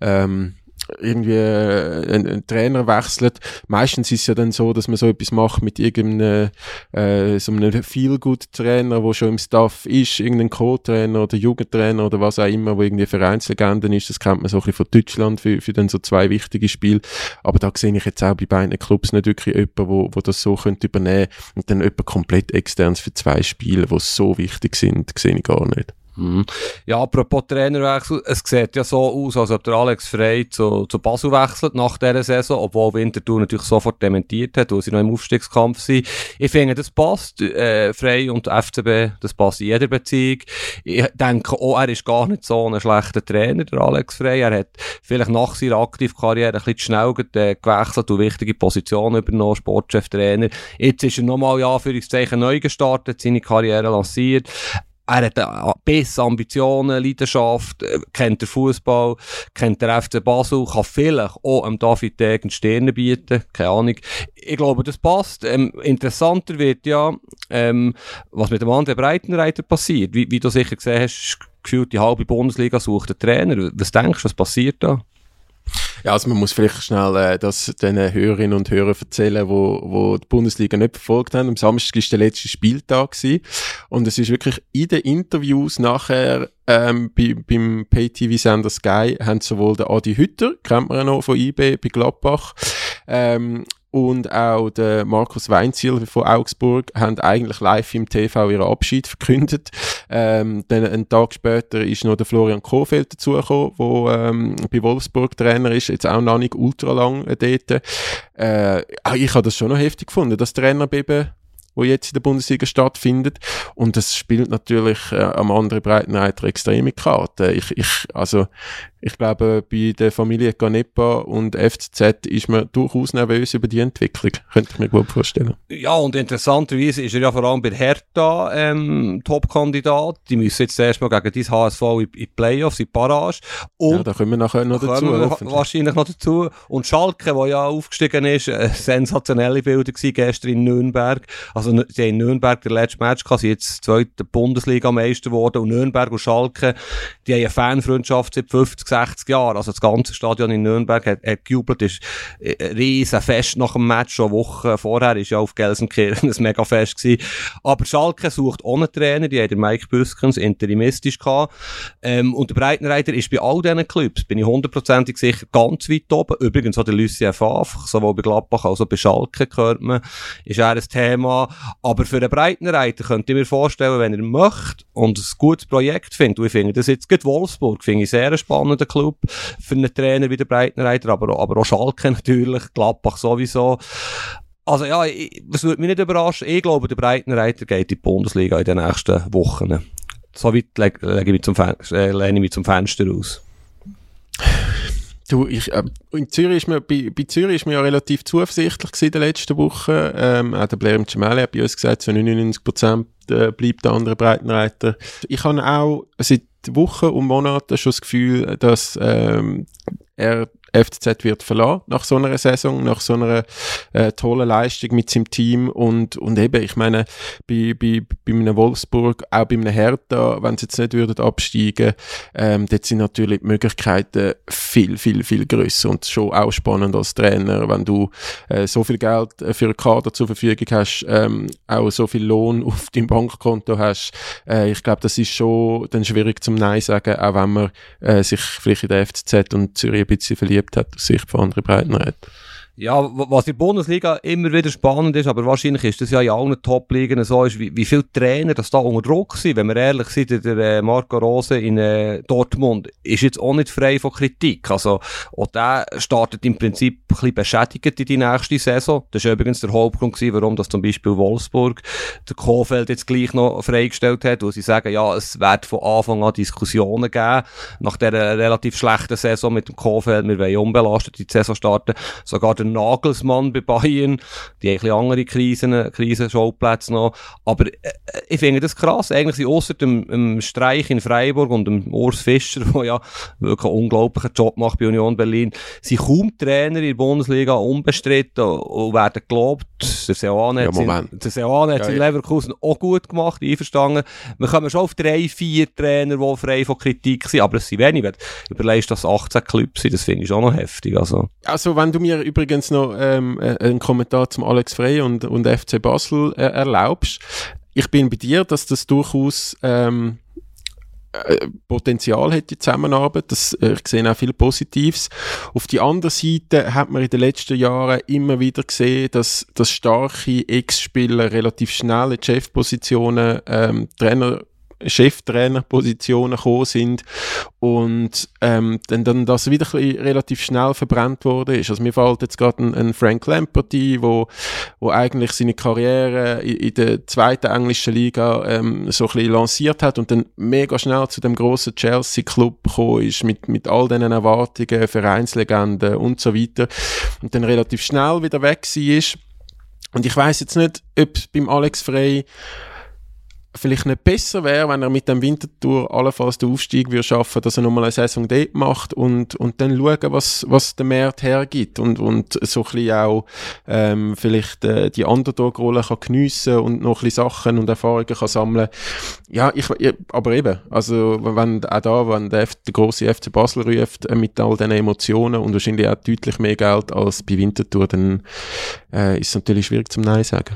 ähm, irgendwie äh, ein, ein, Trainer wechselt. Meistens ist es ja dann so, dass man so etwas macht mit irgendeinem äh, so einem Feel-Good-Trainer, der schon im Staff ist, irgendein Co-Trainer oder Jugendtrainer oder was auch immer, wo irgendwie Vereinslegenden ist. Das kennt man so ein bisschen von Deutschland für, für dann so zwei wichtige Spiele. Aber da sehe ich jetzt auch bei beiden Clubs nicht wirklich jemanden, wo, wo das so könnte übernehmen und dann jemand komplett externes für zwei Spiele, die so wichtig sind, sehe ich gar nicht. Mhm. Ja, apropos Trainerwechsel, es sieht ja so aus, als ob der Alex Frey zu, zu Basel wechselt nach dieser Saison, obwohl Winterthur natürlich sofort dementiert hat, weil sie noch im Aufstiegskampf sind. Ich finde, das passt, äh, Frey und FCB, das passt in jeder Beziehung. Ich denke auch, er ist gar nicht so ein schlechter Trainer, der Alex Frey. Er hat vielleicht nach seiner Aktivkarriere ein bisschen schnell äh, gewechselt und wichtige Positionen übernommen, Sportcheftrainer. Jetzt ist er nochmal, ja, für Zeichen neu gestartet, seine Karriere lanciert er hat Biss, Ambitionen, Leidenschaft, äh, kennt den Fußball, kennt der FC Basel, kann vielleicht auch am David Degen Sterne bieten, keine Ahnung. Ich glaube, das passt. Ähm, interessanter wird ja, ähm, was mit dem anderen Breitenreiter passiert. Wie, wie du sicher gesehen hast, gefühlt die halbe Bundesliga sucht einen Trainer. Was denkst du, was passiert da? Ja, also man muss vielleicht schnell äh, das den Hörerinnen und Hörern erzählen, wo, wo die Bundesliga nicht verfolgt haben. Am Samstag war der letzte Spieltag gewesen. und es ist wirklich in den Interviews nachher ähm, bei, beim Pay-TV-Sender Sky haben sowohl der Adi Hütter, kennt man ja noch von IB bei Gladbach, ähm, und auch der Markus Weinziel von Augsburg haben eigentlich live im TV ihren Abschied verkündet. Ähm, dann einen Tag später ist noch der Florian Kohfeldt dazugekommen, der ähm, bei Wolfsburg Trainer ist, jetzt auch noch nicht ultra lang dort. Äh, ich habe das schon noch heftig gefunden, das Trainerbeben wo jetzt in der Bundesliga stattfindet. Und das spielt natürlich äh, am anderen Breitenreiter extreme Karten. Ich, ich, also, ich glaube, bei der Familie Canepa und FCZ ist man durchaus nervös über die Entwicklung. Könnte ich mir gut vorstellen. Ja, und interessanterweise ist er ja vor allem bei Hertha ähm, Top-Kandidat. Die müssen jetzt erstmal gegen dieses HSV in, in Playoffs, in Parage. Und ja, da kommen wir nachher noch dazu. wahrscheinlich noch dazu. Und Schalke, der ja aufgestiegen ist, eine sensationelle Bilder gewesen, gestern in Nürnberg. Also, sie haben in Nürnberg der letzte Match gehabt, sie jetzt zweite Bundesliga-Meister geworden. Und Nürnberg und Schalke, die haben eine Fanfreundschaft seit 50, 60 Jahren. Also, das ganze Stadion in Nürnberg hat, hat gejubelt, ist ein riesen Fest nach dem Match. Schon Wochen vorher ist ja auf Gelsenkirchen ein mega Fest gewesen. Aber Schalke sucht ohne Trainer, die hat Mike Büskens interimistisch gehabt. Ähm, und der Breitenreiter ist bei all diesen Clubs, bin ich hundertprozentig sicher, ganz weit oben. Übrigens auch der Lucien Favre, sowohl bei Gladbach als auch bei Schalke gehört man, ist er ein Thema. Aber für einen Breitenreiter könnte ich mir vorstellen, wenn er möchte und ein gutes Projekt findet, und ich finde das jetzt geht Wolfsburg, finde ich sehr einen spannenden Club für einen Trainer wie der Breitenreiter, aber, aber auch Schalke natürlich, Gladbach sowieso. Also ja, das würde mich nicht überraschen. Ich glaube, der Breitenreiter geht in die Bundesliga in den nächsten Wochen. So weit lege leg ich mich zum, äh, lehne ich mich zum Fenster aus. Du, ich, äh, in Zürich ist mir, bei, bei Zürich ist mir ja relativ zuversichtlich gewesen in den letzten Wochen. Ähm, auch der Blair Cemeli hat bei uns gesagt, zu 99 Prozent äh, bleibt der andere Breitenreiter. Ich habe auch seit Wochen und Monaten schon das Gefühl, dass ähm, er FCZ wird verlassen nach so einer Saison, nach so einer äh, tollen Leistung mit seinem Team und, und eben, ich meine, bei, bei, bei einem Wolfsburg, auch bei einem Hertha, wenn sie jetzt nicht würden absteigen, ähm, dort sind natürlich die Möglichkeiten viel, viel, viel grösser und schon auch spannend als Trainer, wenn du äh, so viel Geld für einen Kader zur Verfügung hast, ähm, auch so viel Lohn auf deinem Bankkonto hast, äh, ich glaube, das ist schon dann schwierig zum Nein sagen, auch wenn man äh, sich vielleicht in der FCZ und Zürich ein bisschen verliebt hat aus Sicht von anderen Breitenreiter. Ja, was in der Bundesliga immer wieder spannend ist, aber wahrscheinlich ist das ja in allen Top-Ligen so, ist, wie, wie viele Trainer das da unter Druck sind. Wenn wir ehrlich sind, der, äh, Marco Rose in äh, Dortmund ist jetzt auch nicht frei von Kritik. Also, auch der startet im Prinzip ein bisschen beschädigt in die nächste Saison. Das war übrigens der Hauptgrund gewesen, warum das zum Beispiel Wolfsburg der Kofeld jetzt gleich noch freigestellt hat, wo sie sagen, ja, es wird von Anfang an Diskussionen geben, nach dieser relativ schlechten Saison mit dem Kofeld, wir wollen unbelastet die Saison starten. Sogar der Nagelsmann bei Bayern, die haben ein andere Krisen, Krisenschauplätze noch. Aber äh, ich finde das krass. Eigentlich sind ausser dem, dem Streich in Freiburg und dem Urs Fischer, der ja wirklich einen unglaublichen Job macht bei Union Berlin, sind kaum Trainer in der Bundesliga unbestritten und werden gelobt. Der Seoane ja, hat, hat ja, in Leverkusen auch gut gemacht, einverstanden. Wir kommen schon auf drei, vier Trainer, die frei von Kritik sind, aber es sind wenig. Überlegst, dass 18 Clubs sind, das finde ich auch noch heftig. Also. also, wenn du mir übrigens übrigens noch ähm, äh, einen Kommentar zum Alex Frey und, und FC Basel äh, erlaubst. Ich bin bei dir, dass das durchaus ähm, äh, Potenzial hat, die Zusammenarbeit. Das, äh, ich sehe auch viel Positives. Auf die andere Seite hat man in den letzten Jahren immer wieder gesehen, dass, dass starke Ex-Spieler relativ schnell in Chefpositionen ähm, Trainer Cheftrainerpositionen gekommen sind und ähm, dann, dann das wieder relativ schnell verbrannt wurde ist. Also mir fällt jetzt gerade ein, ein, Frank Lampard ein, wo, wo eigentlich seine Karriere in, in der zweiten englischen Liga ähm, so ein bisschen lanciert hat und dann mega schnell zu dem großen Chelsea-Club gekommen ist mit, mit all diesen Erwartungen, Vereinslegenden und so weiter und dann relativ schnell wieder weg ist. Und ich weiß jetzt nicht, ob beim Alex Frey vielleicht nicht besser wäre, wenn er mit dem Wintertour allenfalls den Aufstieg würde schaffen, dass er nochmal eine Saison dort macht und, und dann schauen, was, was der Markt hergibt und, und so ein bisschen auch ähm, vielleicht äh, die Underdog-Rolle kann geniessen und noch ein bisschen Sachen und Erfahrungen kann sammeln. Ja, ich, aber eben, also wenn auch da, wenn der, F, der große FC Basel ruft äh, mit all diesen Emotionen und wahrscheinlich auch deutlich mehr Geld als bei Wintertour, dann äh, ist es natürlich schwierig zum Nein sagen.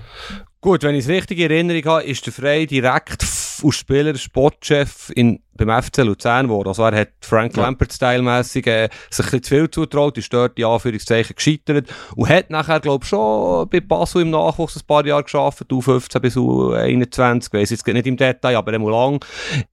Gut, wenn ich es richtig in Erinnerung habe, ist der Frey direkt als Spieler Sportchef in beim FC Luzern geworden. Also er hat Frank ja. Lampert stylmässig äh, sich ein bisschen zu viel zutraut, ist dort die Anführungszeichen gescheitert und hat nachher, glaube ich, schon bei Basel im Nachwuchs ein paar Jahre geschafft, U15 bis U21, weiss jetzt nicht im Detail, aber immer lang.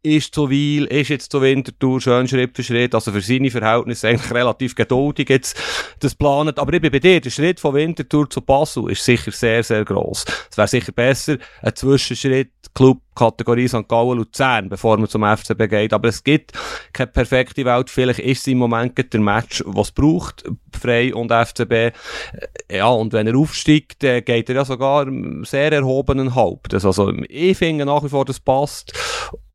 Ist zu Weil, ist jetzt zu Winterthur, schön Schritt für Schritt, also für seine Verhältnisse eigentlich relativ geduldig jetzt das planet. Aber ich bin bei dir, der Schritt von Winterthur zu Basel ist sicher sehr, sehr gross. Es wäre sicher besser, ein Zwischenschritt, Club Kategorie St. Gallen Luzern, bevor man zum FCB geht. Aber es gibt keine perfekte Welt. Vielleicht ist es im Moment der Match, was es braucht, Frei und FCB. Äh, ja, und wenn er aufsteigt, dann geht er ja sogar sehr erhobenen Halb. also, ich finde nach wie vor, das passt.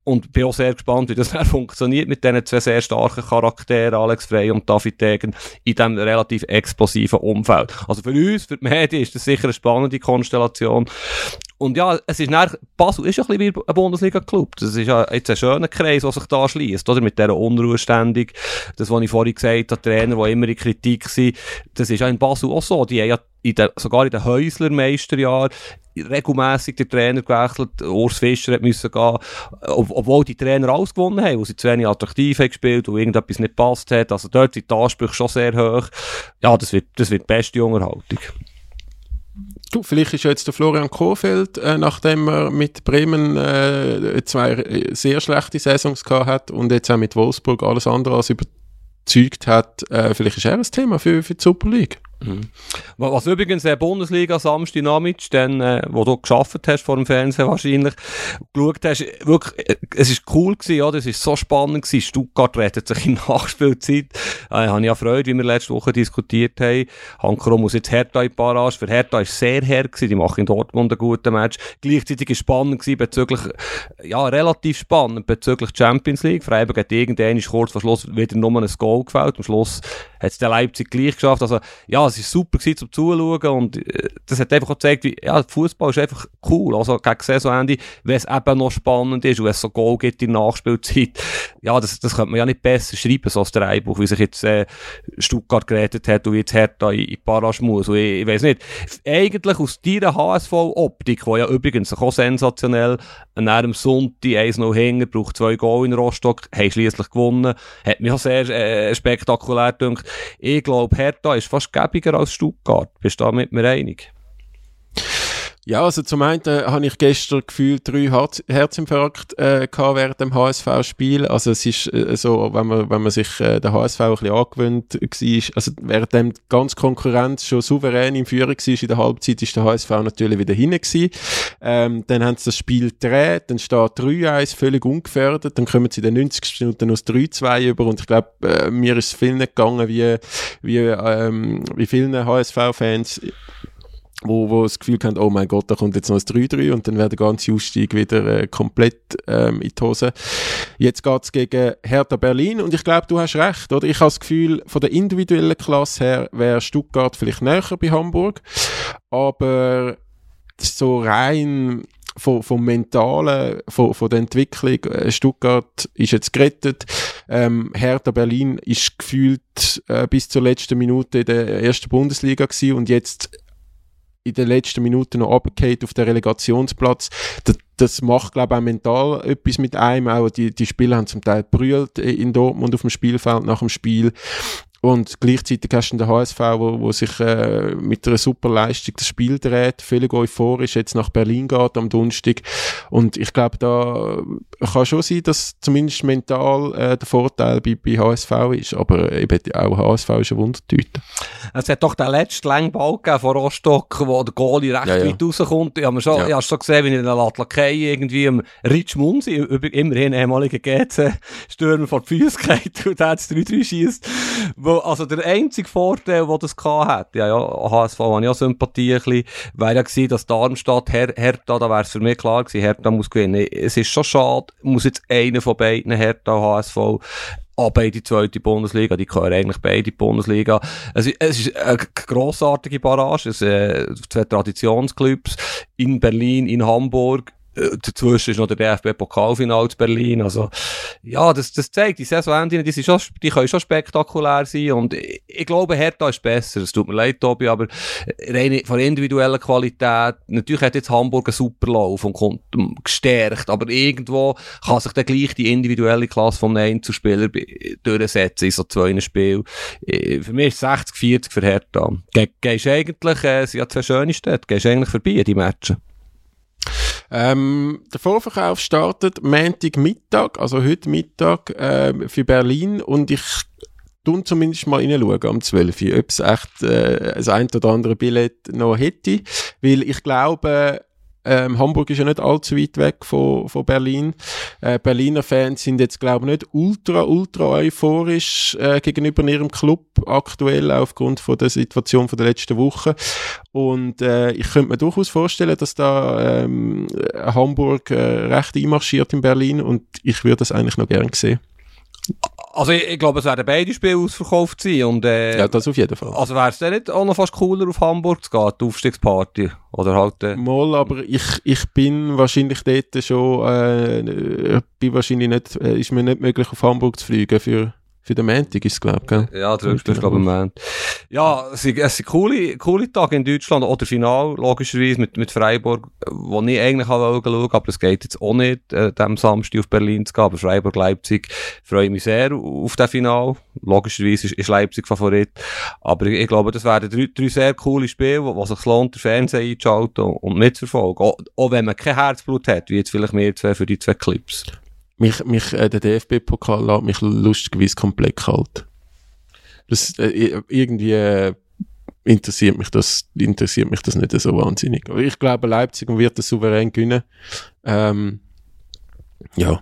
Und bin auch sehr gespannt, wie das funktioniert mit diesen zwei sehr starken Charakteren, Alex Frey und David Degen, in diesem relativ explosiven Umfeld. Also für uns, für die Medien, ist das sicher eine spannende Konstellation. Und ja, es ist nach, Basel ist ja ein bisschen wie ein Bundesliga-Club. Das ist ja jetzt ein schöner Kreis, der sich da schließt, oder? Mit dieser Unruhe ständig. Das, was ich vorhin gesagt habe, Trainer, die immer in Kritik sind, das ist ja in Basel auch so. Die haben ja in den, sogar in den Häusler-Meisterjahren regelmässig der Trainer gewechselt. Urs Fischer hat müssen gehen, ob, obwohl die Trainer alles gewonnen haben, wo sie zu wenig attraktiv haben gespielt, wo irgendetwas nicht passt hat. Also dort sind die Ansprüche schon sehr hoch. Ja, das wird, das wird die beste Unterhaltung. Du, vielleicht ist jetzt der Florian Kohfeldt, äh, nachdem er mit Bremen äh, zwei äh, sehr schlechte Saisons gehabt hat und jetzt auch mit Wolfsburg alles andere als überzeugt hat, äh, vielleicht ist er ein Thema für, für die Super League. Mhm. Was übrigens der Bundesliga Samstag Nachmittag, dann, äh, wo du geschafft hast vor dem Fernsehen wahrscheinlich, geschaut hast, wirklich, äh, es ist cool gewesen, ja, das ist so spannend gewesen. Stuttgart rettet sich in Nachspielzeit. Äh, habe ja Freude, wie wir letzte Woche diskutiert haben. Hankro muss jetzt Hertha in Parage. Für Hertha ist sehr her gewesen. Die machen in Dortmund einen guten Match. Gleichzeitig ist spannend gewesen bezüglich, ja, relativ spannend bezüglich Champions League. Freiburg hat irgendwann kurz vor Schluss wieder nur ein Goal gefällt. Am Schluss hat es der Leipzig gleich geschafft. Also, ja, es war super gewesen, zum Zuschauen und äh, das hat einfach auch gezeigt, wie, ja, Fußball ist einfach cool. Also, gegen Saisonende, wenn es eben noch spannend ist und es so Goal gibt in der Nachspielzeit, ja, das, das könnte man ja nicht besser schreiben, so als der Einbuch, wie sich jetzt äh, Stuttgart gerettet hat und jetzt Hertha in, in Parasch muss. Ich, ich weiß nicht, eigentlich aus deiner HSV-Optik, die ja übrigens auch sensationell an einem Sonntag 1-0 hängen, braucht zwei Goal in Rostock, haben schliesslich gewonnen, hat mich auch sehr äh, spektakulär gedacht. Ich glaube, Hertha ist fast gäbiger als Stuttgart. Bist du da mit mir einig? Ja, also zum einen äh, habe ich gestern gefühlt drei Herz Herzinfarkt äh, während dem HSV-Spiel. Also es ist äh, so, wenn man, wenn man sich äh, der HSV ein bisschen angewöhnt war, also während dem ganz Konkurrenz schon souverän in Führung war, in der Halbzeit ist der HSV natürlich wieder hinten. Ähm, dann haben sie das Spiel gedreht, dann steht 3-1 völlig ungefährdet, dann kommen sie in den 90 Minuten aus 3-2 über und ich glaube, äh, mir ist es vielen gegangen, wie, wie, ähm, wie vielen HSV-Fans wo, wo das Gefühl haben, oh mein Gott, da kommt jetzt noch ein 3-3 und dann wäre der ganze Ausstieg wieder äh, komplett ähm, in die Hose. Jetzt geht's gegen Hertha Berlin und ich glaube, du hast recht, oder? Ich habe das Gefühl, von der individuellen Klasse her wäre Stuttgart vielleicht näher bei Hamburg, aber so rein vom, vom Mentalen, von, von der Entwicklung, äh, Stuttgart ist jetzt gerettet, ähm, Hertha Berlin ist gefühlt äh, bis zur letzten Minute in der ersten Bundesliga gewesen und jetzt in den letzten Minuten noch runtergefallen auf den Relegationsplatz. Das, das macht, glaube ich, auch mental etwas mit einem. Auch die, die Spieler haben zum Teil brüllt in Dortmund auf dem Spielfeld nach dem Spiel. Und gleichzeitig hast du den HSV, wo, wo sich äh, mit einer super Leistung das Spiel dreht, völlig euphorisch jetzt nach Berlin geht am Donnerstag. Und ich glaube, da kann schon sein, dass zumindest mental äh, der Vorteil bei, bei HSV ist. Aber eben auch HSV ist eine Wundertüte. Es hat doch den letzten langen Ball gegeben von Rostock, wo der Goalie recht ja, ja. weit rauskommt. Ich habe schon, ja. ich schon gesehen, wie in der Latlakei irgendwie im Rich Munsi, immerhin ehemaliger GC-Stürmer vor die Füße geht und der jetzt 3-3 schießt also der einzige Vorteil, den das hat, ja, ja, HSV habe ich auch Sympathie ein bisschen, wäre ja gewesen, dass Darmstadt, Her Hertha, da wäre es für mich klar gewesen, Hertha muss gewinnen. Es ist schon schade, muss jetzt einer von beiden, Hertha, HSV, aber in die zweite Bundesliga, die gehören eigentlich beide in die Bundesliga. Es, es ist eine grossartige Barrage, es äh, zwei Traditionsclubs in Berlin, in Hamburg, dazwischen ist noch der DFB-Pokalfinal zu Berlin. Also, ja, das, das zeigt, die Saisonende, die, die können schon spektakulär sein. Und ich, ich glaube, Hertha ist besser. Es tut mir leid, Tobi, aber rein von individueller Qualität, natürlich hat jetzt Hamburg einen super Lauf und kommt gestärkt, aber irgendwo kann sich dann gleich die individuelle Klasse vom Einzelspieler durchsetzen in so zwei Spielen. Äh, für mich ist 60-40 für Hertha. Ge gehst eigentlich, äh, sind ja zwei schöne Städte, gehst eigentlich vorbei, die Matches. Ähm, der Vorverkauf startet Montag Mittag, also heute Mittag äh, für Berlin und ich tun zumindest mal reinschauen am 12. ob es echt äh, das ein oder andere Billett noch hätte, weil ich glaube, Ähm, Hamburg ist ja nicht allzu weit weg von, von Berlin. Äh, Berliner Fans sind jetzt, glaube ich, nicht ultra, ultra euphorisch äh, gegenüber ihrem Club aktuell aufgrund von der Situation von der letzten Woche. Und äh, ich könnte mir durchaus vorstellen, dass da ähm, Hamburg äh, recht einmarschiert in Berlin und ich würde das eigentlich noch gern sehen. Also ich, ich glaube, es werden beide Spiele ausverkauft sein und äh, Ja, das auf jeden Fall. also wäre es dann nicht auch noch fast cooler auf Hamburg zu gehen, die Aufstiegsparty? Oder halt... Äh, Mal, aber ich, ich bin wahrscheinlich dort schon, äh, bin wahrscheinlich nicht, äh, ist mir nicht möglich auf Hamburg zu fliegen für, für den Montag, ist es, glaube ich? Ja, der Rückspiel ist, glaube ich, Moment. Ja, es sind, es sind coole, coole Tage in Deutschland. Oder Final, logischerweise, mit, mit Freiburg, wo ich eigentlich schauen aber es geht jetzt auch nicht, äh, dem Samstag auf Berlin zu gehen. Aber Freiburg-Leipzig freue ich mich sehr auf das Final. Logischerweise ist, ist Leipzig Favorit. Aber ich, ich glaube, das werden drei, drei sehr coole Spiele, wo, wo sich lohnt, den Fernseher einzuschalten und mitzuverfolgen. Auch, auch wenn man kein Herzblut hat, wie jetzt vielleicht wir zwei für die zwei Clips. Mich, mich, äh, der DFB-Pokal lässt mich lustigerweise komplett kalt. Das, äh, irgendwie, äh, interessiert mich das, interessiert mich das nicht so wahnsinnig. Aber ich glaube, Leipzig wird das souverän gewinnen. Ähm, ja.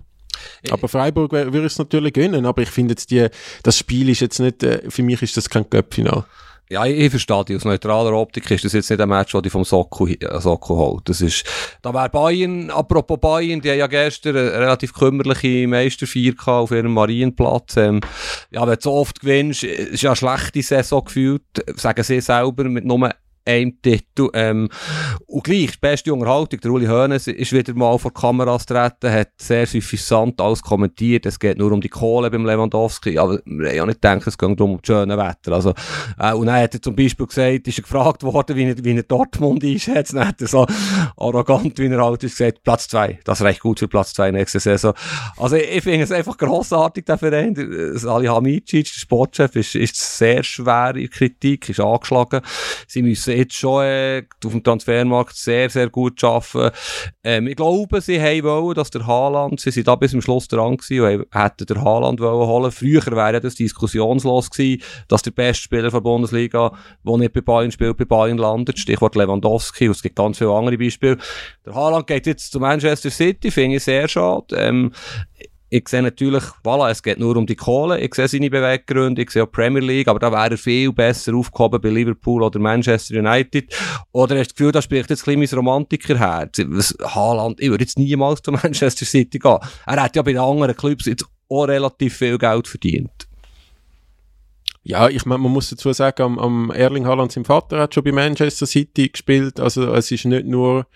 Aber Freiburg würde es natürlich gönnen, aber ich finde jetzt die, das Spiel ist jetzt nicht, äh, für mich ist das kein Cup-Final. Ja, ich, ich verstehe dich. Aus neutraler Optik ist das jetzt nicht ein Match, das dich vom Socko, äh, Socko holt. Das ist, da wäre Bayern, apropos Bayern, die haben ja gestern eine relativ kümmerliche Meisterfeier gehabt auf ihrem Marienplatz. Ähm, ja, wenn du so oft gewinnst, ist ja eine schlechte Saison gefühlt, sagen sie selber, mit nur einem Titel. Ähm, und gleich, die beste Unterhaltung, der Uli Hoeneß ist wieder mal vor Kameras getreten, hat sehr suffisant alles kommentiert, es geht nur um die Kohle beim Lewandowski, aber wir haben ja nicht gedacht, es geht darum um schöne Wetter. Also, äh, und dann hat er zum Beispiel gesagt, ist er gefragt worden, wie er, wie er Dortmund einschätzt, dann hat er so arrogant, wie er halt ist, gesagt, Platz zwei, das reicht gut für Platz zwei nächste Saison. Also ich, ich finde es einfach grossartig, der Verein, Salih Hamicic, der Sportchef, ist, ist sehr schwer in Kritik, ist angeschlagen. Sie müssen jetzt schon äh, auf dem Transfermarkt sehr, sehr gut arbeiten. Ähm, ich glaube, sie haben wollen, dass der Haaland, sie sind da bis zum Schluss dran gewesen und hätten der Haaland wollen holen. Früher wäre das diskussionslos gewesen, dass der beste Spieler der Bundesliga, der nicht bei Bayern spielt, bei Bayern landet. Stichwort Lewandowski, es gibt ganz viele andere Beispiele. Der Haaland geht jetzt zu Manchester City, finde ich sehr schade. Ähm, ich sehe natürlich, voilà, es geht nur um die Kohle, ich sehe seine Beweggründe, ich sehe auch Premier League, aber da wäre er viel besser aufgehoben bei Liverpool oder Manchester United. Oder hast du das Gefühl, da spricht jetzt ein bisschen mein Romantikerherz. Haaland, ich würde jetzt niemals zu Manchester City gehen. Er hat ja bei den anderen Clubs jetzt auch relativ viel Geld verdient. Ja, ich meine, man muss dazu sagen, am, am Erling Haaland, sein Vater, hat schon bei Manchester City gespielt. Also es ist nicht nur,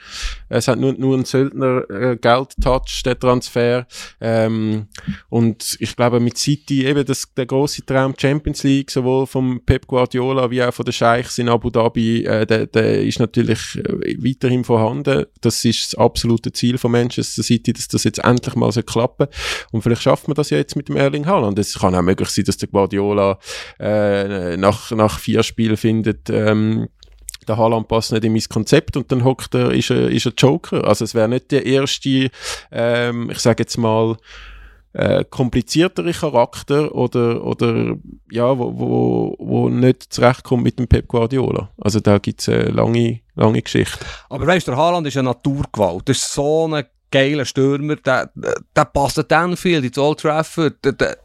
es hat nur, nur ein Söldner äh, Geldtouch, der Transfer. Ähm, und ich glaube, mit City eben das, der große Traum Champions League, sowohl vom Pep Guardiola wie auch von den Scheichs in Abu Dhabi, äh, der, der ist natürlich äh, weiterhin vorhanden. Das ist das absolute Ziel von Manchester City, dass das jetzt endlich mal so klappen. Und vielleicht schafft man das ja jetzt mit dem Erling Haaland. Es kann auch möglich sein, dass der Guardiola äh, nach, nach vier Spielen findet, ähm, der Haaland passt nicht in mein Konzept und dann hockt er, ist er, ist er Joker. Also es wäre nicht der erste, ähm, ich sage jetzt mal, äh, kompliziertere Charakter oder, oder ja, wo, wo, wo nicht zurechtkommt mit dem Pep Guardiola. Also da gibt's eine lange, lange Geschichte. Aber weißt du, der Haaland ist eine Naturgewalt. Das ist so ein geiler Stürmer. Der, der, der passt dann viel ins Old Trafford. Der, der,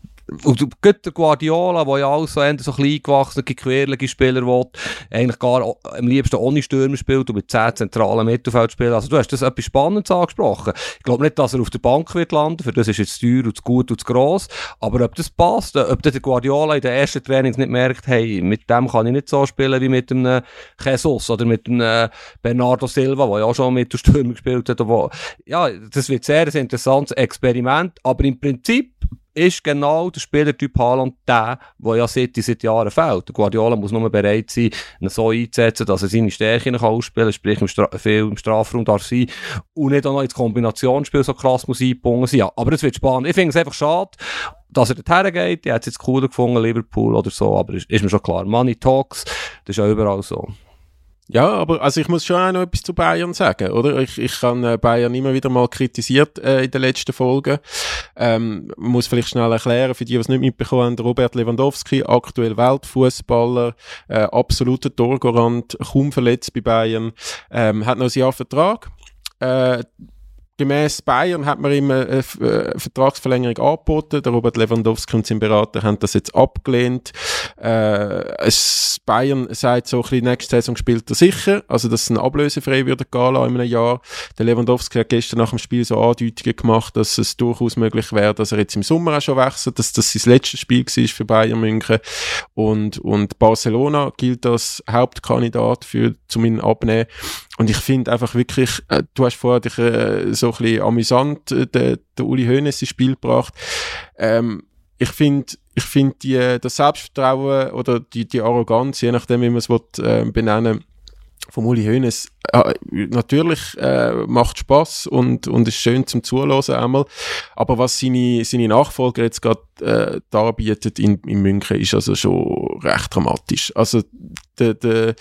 und der Guardiola, der ja auch so, eher so klein gewachsene, querlige Spieler will, eigentlich gar am liebsten ohne Stürmer spielt und mit 10 zentralen Mittelfeldspielern. Also du hast das etwas Spannendes angesprochen. Ich glaube nicht, dass er auf der Bank wird landen, für das ist jetzt teuer und zu gut und zu gross. Aber ob das passt, äh, ob der Guardiola in den ersten Trainings nicht merkt, hey, mit dem kann ich nicht so spielen wie mit einem Jesus oder mit einem Bernardo Silva, der ja auch schon Mittelstürmer gespielt hat. Ja, das wird sehr ein interessantes Experiment, aber im Prinzip ist genau der Spielertyp Haaland der, der ja seit, seit Jahren fehlt. Guardiola muss nur bereit sein, ihn so einzusetzen, dass er seine Stärken ausspielen kann, sprich im viel im Strafraum darf sein und nicht auch noch ins Kombinationsspiel so krass muss eingebunden sein. Aber es wird spannend. Ich finde es einfach schade, dass er dorthin geht. Ich hätte es jetzt cooler gefunden, Liverpool oder so, aber ist, ist mir schon klar. Money talks, das ist ja überall so. Ja, aber also ich muss schon auch noch etwas zu Bayern sagen, oder? Ich, ich habe äh, Bayern immer wieder mal kritisiert äh, in den letzten Folgen. Ähm, muss vielleicht schnell erklären, für die, die es nicht mitbekommen haben, Robert Lewandowski, aktuell Weltfußballer, äh, absoluter Torgarant, kaum verletzt bei Bayern, ähm, hat noch ein Jahr Vertrag. Äh, gemäß Bayern hat man ihm eine, eine Vertragsverlängerung angeboten. Der Robert Lewandowski und sein Berater haben das jetzt abgelehnt. Äh, es, Bayern sagt so ein bisschen, nächste Saison spielt er sicher. Also, dass es ein ablösefrei würde gehen in einem Jahr. Der Lewandowski hat gestern nach dem Spiel so Andeutungen gemacht, dass es durchaus möglich wäre, dass er jetzt im Sommer auch schon wechselt, dass das sein letztes Spiel war für Bayern München. Und, und Barcelona gilt als Hauptkandidat für, zum ihn abnehmen. Und ich finde einfach wirklich, äh, du hast vorher dich äh, so ein bisschen amüsant äh, der, der Uli Hoeneß ins Spiel gebracht. Ähm, ich finde, ich finde das Selbstvertrauen oder die, die Arroganz, je nachdem, wie man es will, äh, benennen vom Uli Hoeneß, äh, natürlich äh, macht Spaß und, und ist schön zum Zuhören einmal. Aber was seine, seine Nachfolger jetzt gerade äh, darbietet in, in München, ist also schon recht dramatisch. Also, der, der,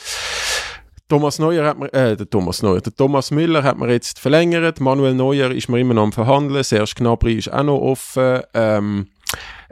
Thomas Neuer hat man, äh, der Thomas Neuer, der Thomas Müller hat man jetzt verlängert, Manuel Neuer ist man immer noch am Verhandeln, Serge Gnabry ist auch noch offen, ähm,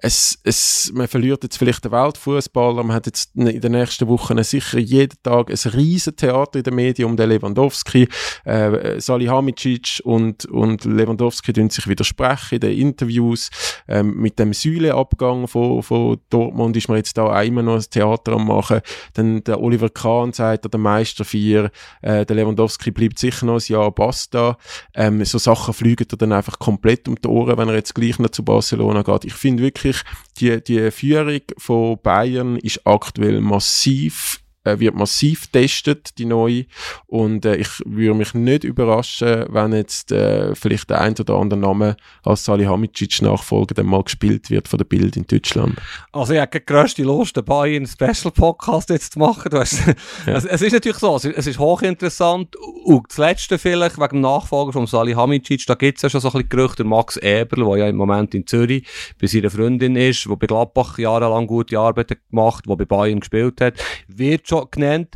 es, es, man verliert jetzt vielleicht den Weltfußballer, man hat jetzt in den nächsten Wochen sicher jeden Tag ein riesen Theater in den Medien um den Lewandowski. Äh, Salihamidzic und, und Lewandowski tun sich widersprechen in den Interviews. Ähm, mit dem Säuleabgang von, von Dortmund ist man jetzt da auch immer noch ein Theater am machen. Dann der Oliver Kahn sagt, der Meister 4, äh, der Lewandowski bleibt sicher noch ein Jahr, basta. Ähm, so Sachen fliegen dann einfach komplett um die Ohren, wenn er jetzt gleich noch zu Barcelona geht. Ich finde wirklich, wirklich, die, die Führung von Bayern ist aktuell massiv äh, wird massiv getestet, die neue. Und äh, ich würde mich nicht überraschen, wenn jetzt äh, vielleicht der ein oder andere Name als Salihamidzic Nachfolger dann mal gespielt wird von der Bild in Deutschland. Also ich habe die grösste Lust, dabei einen Special Podcast jetzt zu machen. Hast, ja. es, es, ist natürlich so, es, es ist hochinteressant. Und das Letzte vielleicht, wegen dem Nachfolger von Salihamidzic, da gibt es ja schon so ein bisschen Gerüchte, Max Eberl, der ja im Moment in Zürich bei seiner Freundin ist, der bei Gladbach jahrelang gute Arbeit gemacht hat, der bei Bayern gespielt hat, wird schon genannt.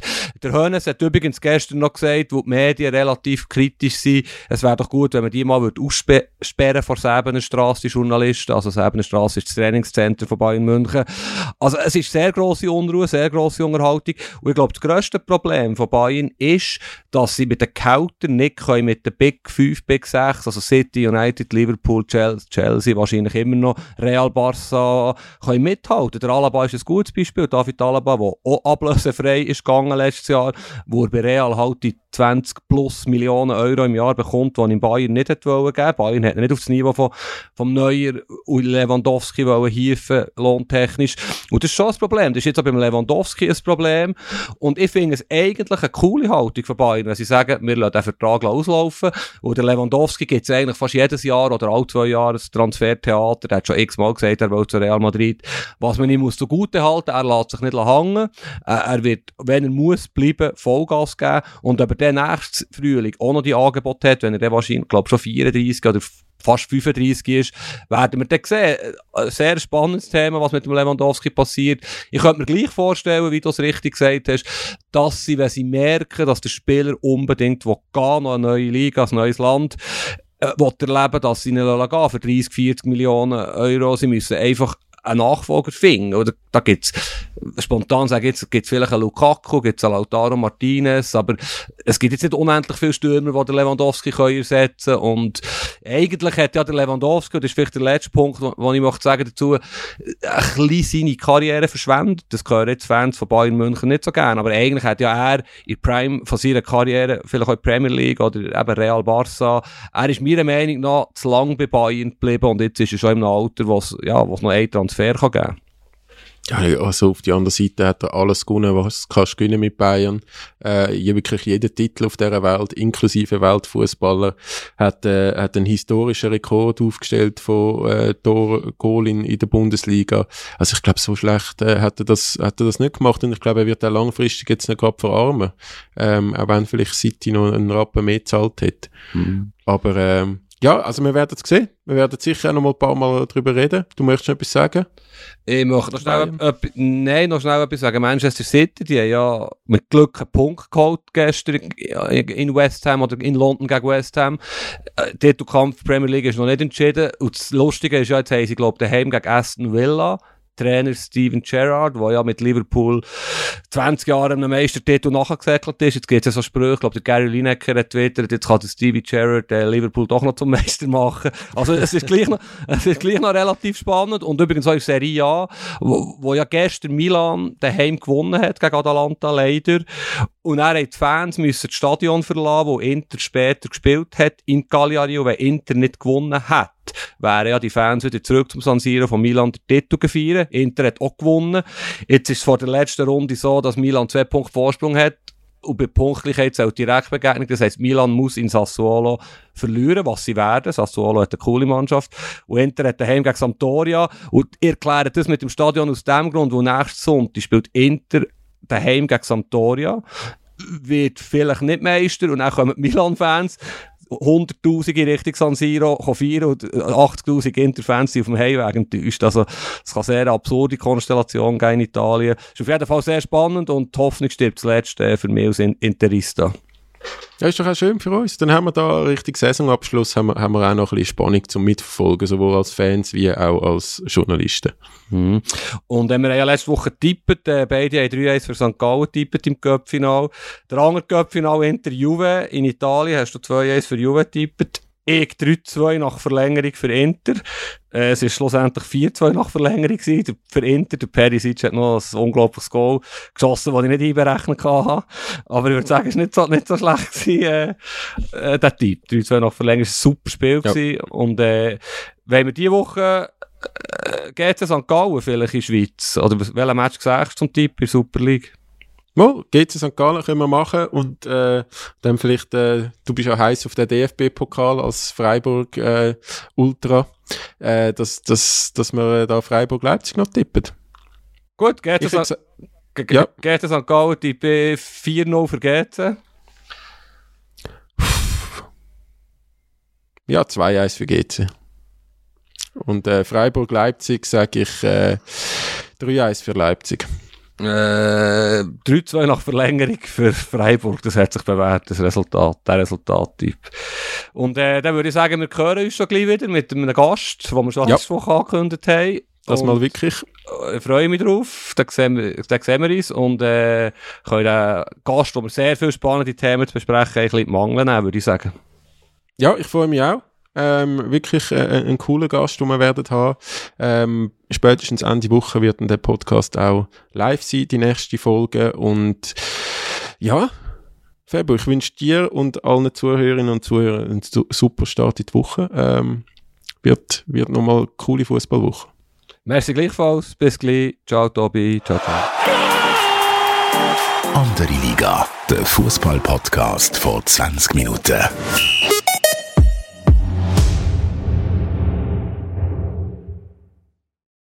Der Hönes hat übrigens gestern noch gesagt, wo die Medien relativ kritisch sind, es wäre doch gut, wenn man die mal aussperren vor Säbenenstrasse, die Journalisten. Also Säbenenstrasse ist das Trainingscenter von Bayern München. Also es ist sehr grosse Unruhe, sehr grosse Unterhaltung. Und ich glaube, das grösste Problem von Bayern ist, dass sie mit den Kältern nicht können mit den Big 5, Big 6, also City, United, Liverpool, Chelsea, wahrscheinlich immer noch Real Barca, können mithalten. Der Alaba ist ein gutes Beispiel, David Alaba, der auch ablösefrei ist gegangen letztes Jahr, wo er bei Real halt die 20 plus Millionen Euro im Jahr bekommt, die er in Bayern nicht hätte wollen geben. Bayern hätte nicht auf das Niveau von, vom Neuer und Lewandowski wollen hieven, lohntechnisch. Und das ist schon ein Problem. Das ist jetzt auch beim Lewandowski ein Problem. Und ich finde es eigentlich eine coole Haltung von Bayern, wenn sie sagen, wir lassen den Vertrag auslaufen. Und der Lewandowski gibt es eigentlich fast jedes Jahr oder alle zwei Jahre ein Transfertheater. Der hat schon x-mal gesagt, er will zu Real Madrid. Was man ihm muss zugute halten, er lässt sich nicht hängen. Er wird, wenn er muss, bleiben, Vollgas geben. Und ob er dann nächstes Frühling auch noch die Angebote hat, wenn er dann wahrscheinlich, glaube schon 34 oder fast 35 ist, werden wir dann sehen. Ein sehr spannendes Thema, was mit dem Lewandowski passiert. Ich könnte mir gleich vorstellen, wie du es richtig gesagt hast, dass sie, wenn sie merken, dass der Spieler unbedingt will gehen, noch eine neue Liga, ein neues Land, äh, erleben, dass sie nicht gehen für 30, 40 Millionen Euro. Sie müssen einfach einen Nachfolger finden. Oder da gibt's spontan sagen jetzt gibt's vielleicht einen Lukaku, gibt's einen Lautaro Martinez, aber es gibt jetzt nicht unendlich viele Stürmer, die der Lewandowski können ersetzen und eigentlich hat ja der Lewandowski, das ist vielleicht der letzte Punkt, wo ich möchte sagen dazu, ein bisschen seine Karriere verschwendet. Das gehören jetzt Fans von Bayern München nicht so gerne, aber eigentlich hat ja er in Prime von seiner Karriere vielleicht auch in Premier League oder eben Real Barca, er ist meiner Meinung nach zu lang bei Bayern geblieben und jetzt ist er schon im Alter, wo es ja, noch einen Transfer kann geben ja, also auf der anderen Seite hat er alles gewonnen, was kannst gewinnen mit Bayern. Äh, wirklich jeder Titel auf dieser Welt, inklusive Weltfußballer, hat, äh, hat einen historischen Rekord aufgestellt von äh, Tor Goal in, in der Bundesliga. Also ich glaube, so schlecht äh, hat, er das, hat er das nicht gemacht und ich glaube, er wird auch langfristig jetzt nicht gerade verarmen. Ähm, auch wenn vielleicht City noch einen Rappen mehr zahlt hat. Mhm. Aber ähm, ja, also wir werden es sehen. Wir werden sicher auch noch mal ein paar Mal darüber reden. Du möchtest noch etwas sagen? Ich möchte noch schnell, äh, nein, noch schnell etwas sagen. Manchester City, die haben ja mit Glück einen Punkt geholt gestern in West Ham oder in London gegen West Ham. Äh, der Kampf Premier League ist noch nicht entschieden. Und das Lustige ist ja, jetzt haben sie, glaube ich, daheim gegen Aston Villa Trainer Steven Gerrard, der ja mit Liverpool 20 Jahre einem Meistertitel nachgesäckelt ist. Jetzt gibt es ja so Sprüche, ich glaube, der Gary Lineker hat twittert, jetzt kann der Steven Gerrard äh, Liverpool doch noch zum Meister machen. Also es ist gleich noch, es ist gleich noch relativ spannend. Und übrigens auch in Serie A, wo, wo ja gestern Milan daheim gewonnen hat gegen Atalanta leider. Und er hat die Fans müssen das Stadion verlassen, wo Inter später gespielt hat in Cagliari. Und Inter nicht gewonnen hat, wären ja die Fans wieder zurück zum San Siro von Milan den Titel gefeiert. Inter hat auch gewonnen. Jetzt ist es vor der letzten Runde so, dass Milan zwei Punkte Vorsprung hat. Und bei Punktlichkeit zählt Direktbegegnung. Das heisst, Milan muss in Sassuolo verlieren, was sie werden. Sassuolo hat eine coole Mannschaft. Und Inter hat daheim gegen Sampdoria. Und ihr erklärt das mit dem Stadion aus dem Grund, wo nächstes Sonntag spielt Inter daheim gegen Sampdoria wird vielleicht nicht Meister und dann kommen die Milan-Fans 100'000 in Richtung San Siro feiern und 80'000 Interfans sind auf dem Heimweg enttäuscht. Also, es kann sehr absurde Konstellation geben in Italien. Ist auf jeden Fall sehr spannend und die Hoffnung stirbt zuletzt äh, für mich als Interista. Ja, ist doch auch schön für uns. Dann haben wir da richtig Saisonabschluss, haben wir, haben wir auch noch ein bisschen Spannung zum Mitverfolgen, sowohl als Fans wie auch als Journalisten. Mhm. Und äh, wir ja letzte Woche getippt, äh, beide haben 3-1 für St. Gallen getippt im Cup-Final. Der andere Cup-Final Inter Juve in Italien hast du 2-1 für Juve getippt. Ich 3-2 nach Verlängerung für Inter. Äh, es war schlussendlich 4-2 nach Verlängerung gewesen. Für Inter, der Perisic hat noch ein unglaubliches Goal geschossen, das ich nicht einberechnet hatte. Aber ich würde sagen, es war nicht so, nicht so schlecht gewesen, äh, äh, der Typ. 3-2 nach Verlängerung, war ein super Spiel ja. gewesen. Und, äh, wenn wir diese Woche äh, geht es St. Gallen vielleicht in der Schweiz? Oder welchen Match sagst du zum Typ in der Super League? Mal, GC St. Gallen können wir machen und äh, dann vielleicht, äh, du bist ja heiß auf den DFB-Pokal als Freiburg äh, Ultra, äh, dass, dass, dass wir da Freiburg-Leipzig noch tippen. Gut, GC St. Ja. St. Gallen tippe 4-0 für GC. Ja, 2-1 für GC. Und äh, Freiburg-Leipzig sage ich äh, 3-1 für Leipzig. Äh, 3-2 nach Verlängerung für Freiburg, das hat sich bewährt, das Resultat, der Resultattyp. Und äh, dann würde ich sagen, wir hören uns schon gleich wieder mit einem Gast, den wir schon ja. letzte Woche angekündigt haben. Das mal wirklich. Ich freue mich drauf, da sehen wir, sehen wir uns und äh, können den Gast, wo wir sehr viele spannende Themen zu besprechen ein bisschen Mangel nehmen, würde ich sagen. Ja, ich freue mich auch. Ähm, wirklich äh, ein cooler Gast, den wir werden haben. Ähm, spätestens Ende Woche wird dann der Podcast auch live sein, die nächste Folge. Und ja, Fabio, ich wünsche dir und allen Zuhörerinnen und Zuhörern einen super Start in die Woche. Ähm, wird, wird nochmal eine coole Fußballwoche. Merci gleichfalls. Bis gleich. Ciao, Tobi. Ciao, ciao. Andere Liga, der Fußball-Podcast vor 20 Minuten.